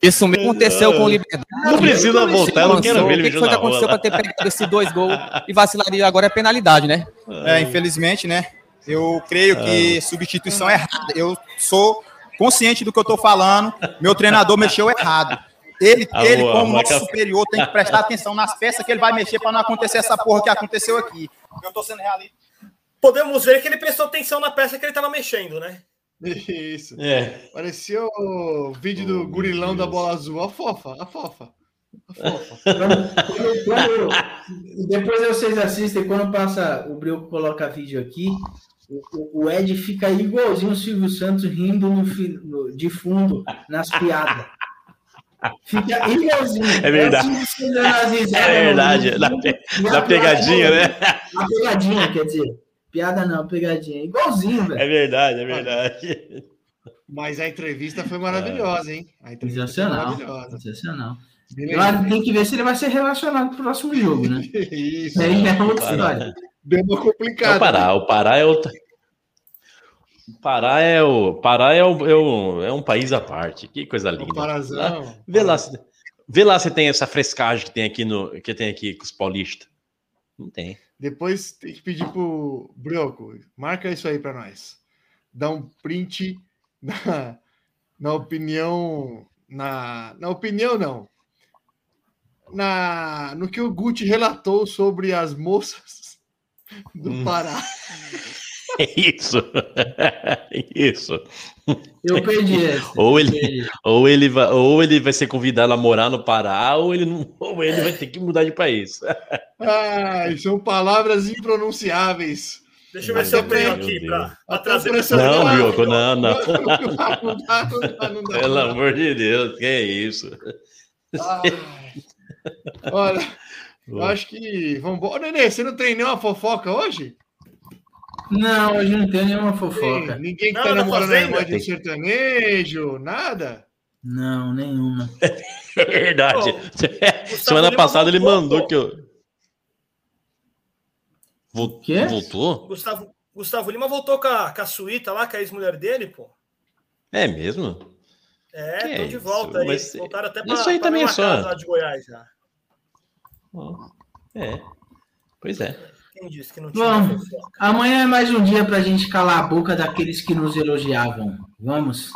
Isso mesmo aconteceu com o Liberdade. Não precisa voltar, eu não quero ver ele O que que foi que aconteceu para ter pegado esses dois gols e vacilar e agora é penalidade, né? É, infelizmente, né? Eu creio que substituição é errada. Eu sou consciente do que eu tô falando. Meu treinador mexeu errado. Ele, Ah, ele boa, como marca- nosso superior, tem que prestar atenção nas peças que ele vai mexer para não acontecer essa porra que aconteceu aqui. Eu tô sendo realista. Podemos ver que ele prestou atenção na peça que ele estava mexendo, né? Isso. É. Parecia o vídeo do gurilão da bola azul. A fofa, a fofa. A fofa. Quando- quando- depois vocês assistem, quando passa, o Brioco coloca vídeo aqui, o, o- Ed fica igualzinho o Silvio Santos rindo no no- de fundo nas piadas. Fica igualzinho. É verdade. risadas É verdade, no na, fundo, pe- a na pegadinha, né? A pegadinha, quer dizer. Piada não, pegadinha. Igualzinho, velho. É verdade, é verdade. Mas a entrevista foi maravilhosa, hein? A entrevista Sensacional. maravilhosa. Sensacional. Legal. tem que ver se ele vai ser relacionado pro próximo jogo, né? Isso. Aí é outra história. Deu uma É o complicada. Pará, o Pará é outra. O Pará é o Pará é, o, é, o- é um país à parte. Que coisa linda. Parazão. Vê lá, se, vê lá se tem essa frescagem que tem aqui no que tem aqui com os paulistas. Não tem. Depois tem que pedir pro Brioco, marca isso aí para nós. Dá um print na, na opinião. Na, na opinião, não. Na, no que o Gucci relatou sobre as moças do Hum. Pará. É isso. isso. Eu perdi essa. Ou ele, perdi. ou ele vai, ou ele vai ser convidado a morar no Pará, ou ele não, ou ele vai ter que mudar de país. Ai, são palavras impronunciáveis. Deixa eu ver se eu tenho aqui pra, pra trazer. Não, Bioco, não, não. Não não não dá, não dá. Pelo amor de Deus, que é isso? Ai. Olha, eu acho que. Vamos embora. Nenê, você não tem nenhuma fofoca hoje? Não, hoje não tem nenhuma fofoca. Tem ninguém que Não, tá na namorando a irmã de um sertanejo, nada? Não, nenhuma. É verdade. Semana passada ele mandou pô. que eu. Vol- Quê? Voltou? Gustavo, Gustavo Lima voltou com a, com a suíta lá, com a ex-mulher dele, pô. É mesmo? É, Que estão de isso, volta aí. mas Voltaram até isso pra, aí pra também é só. casa lá de Goiás já. É. Pois é. Quem disse que não tinha Vamos. Amanhã é mais um dia pra gente calar a boca daqueles que nos elogiavam. Vamos?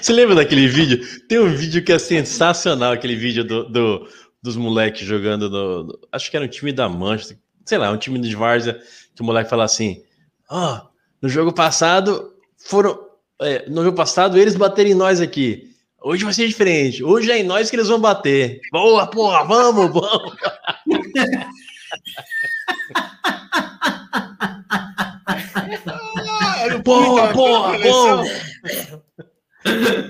Você lembra daquele vídeo? Tem um vídeo que é sensacional, aquele vídeo do, do- dos moleques jogando no, no- Acho que era um time da Manchester, sei lá, um time de Várzea, que o moleque fala assim: Ó, no jogo passado foram. é, no jogo passado eles bateram em nós aqui. Hoje vai ser diferente. Hoje é em nós que eles vão bater. Boa, porra, vamos, vamos. Era o Porra, Pita, porra, porra.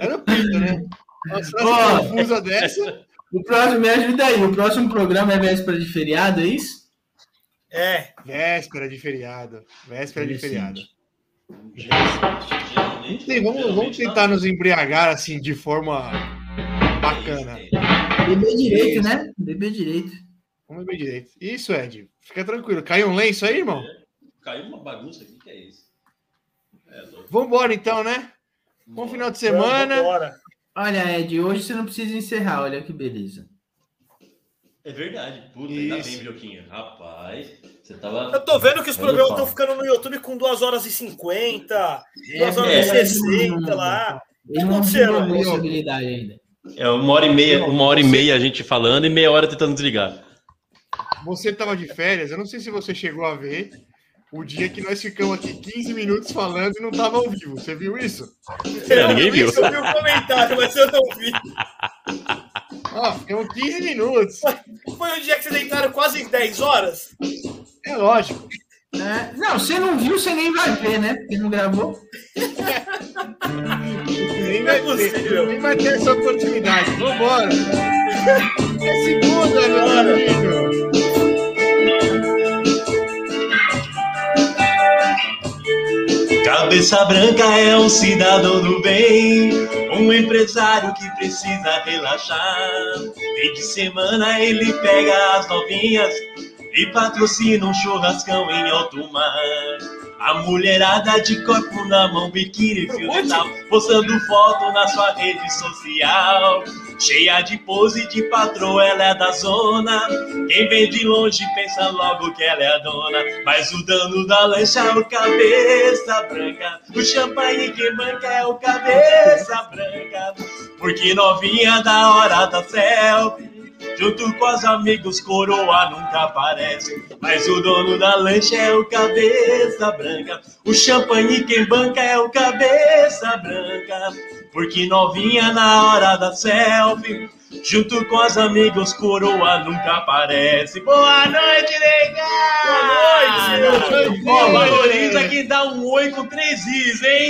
Era o Pita, né? Frase Ó. confusa dessa. O próximo, me ajuda aí. O próximo programa é véspera de feriado, é isso? É, Véspera de feriado. Véspera de feriado. Geralmente, Sim, vamos, vamos tentar nos embriagar assim de forma bacana. Beber direito, né? Beber direito. Vamos beber direito. Isso, Ed. Fica tranquilo. Caiu um lenço aí, irmão? Caiu uma bagunça aqui, que é isso? É louco. Vambora então, né? Bom final de semana. Bora. Olha, Ed, hoje você não precisa encerrar. Olha que beleza. É verdade. Puta, ainda Isso. bem, Bioquinho. Rapaz, você tava. Eu tô vendo que os programas estão ficando no YouTube com 2 horas e 50, É, 2 horas é. e 60 lá. Ele não acontecendo, desenvolveu Diogo? essa habilidade ainda. É uma hora e meia, uma hora e meia a gente falando e meia hora tentando desligar. Você estava de férias, eu não sei se você chegou a ver o dia que nós ficamos aqui 15 minutos falando e não estava ao vivo. Você viu isso? É, ninguém viu. Isso, eu vi o comentário, mas eu não vi. Ó, ficamos 15 minutos. Foi o dia que vocês deitaram quase 10 horas? É lógico. É, não, você não viu, você nem vai ver, né? Porque não gravou. Nem vai, ter, nem vai ter essa oportunidade. Vambora. É segunda, meu amigo. Cabeça branca é um cidadão do bem, um empresário que precisa relaxar. Fim de semana ele pega as novinhas e patrocina um churrascão em alto mar. A mulherada de corpo na mão, biquíni, fio dental, postando foto na sua rede social. Cheia de pose de patroa, ela é da zona. Quem vem de longe pensa logo que ela é a dona. Mas o dano da lancha é o cabeça branca. O champanhe que manca é o cabeça branca. Porque novinha da hora da selfie. Junto com os amigos, coroa nunca aparece. Mas o dono da lancha é o cabeça branca. O champanhe quem banca é o cabeça branca. Porque novinha na hora da selfie. Junto com os amigos, coroa nunca aparece. Boa noite, legal! Boa noite, Ó, valoriza quem dá um oi com três is, hein?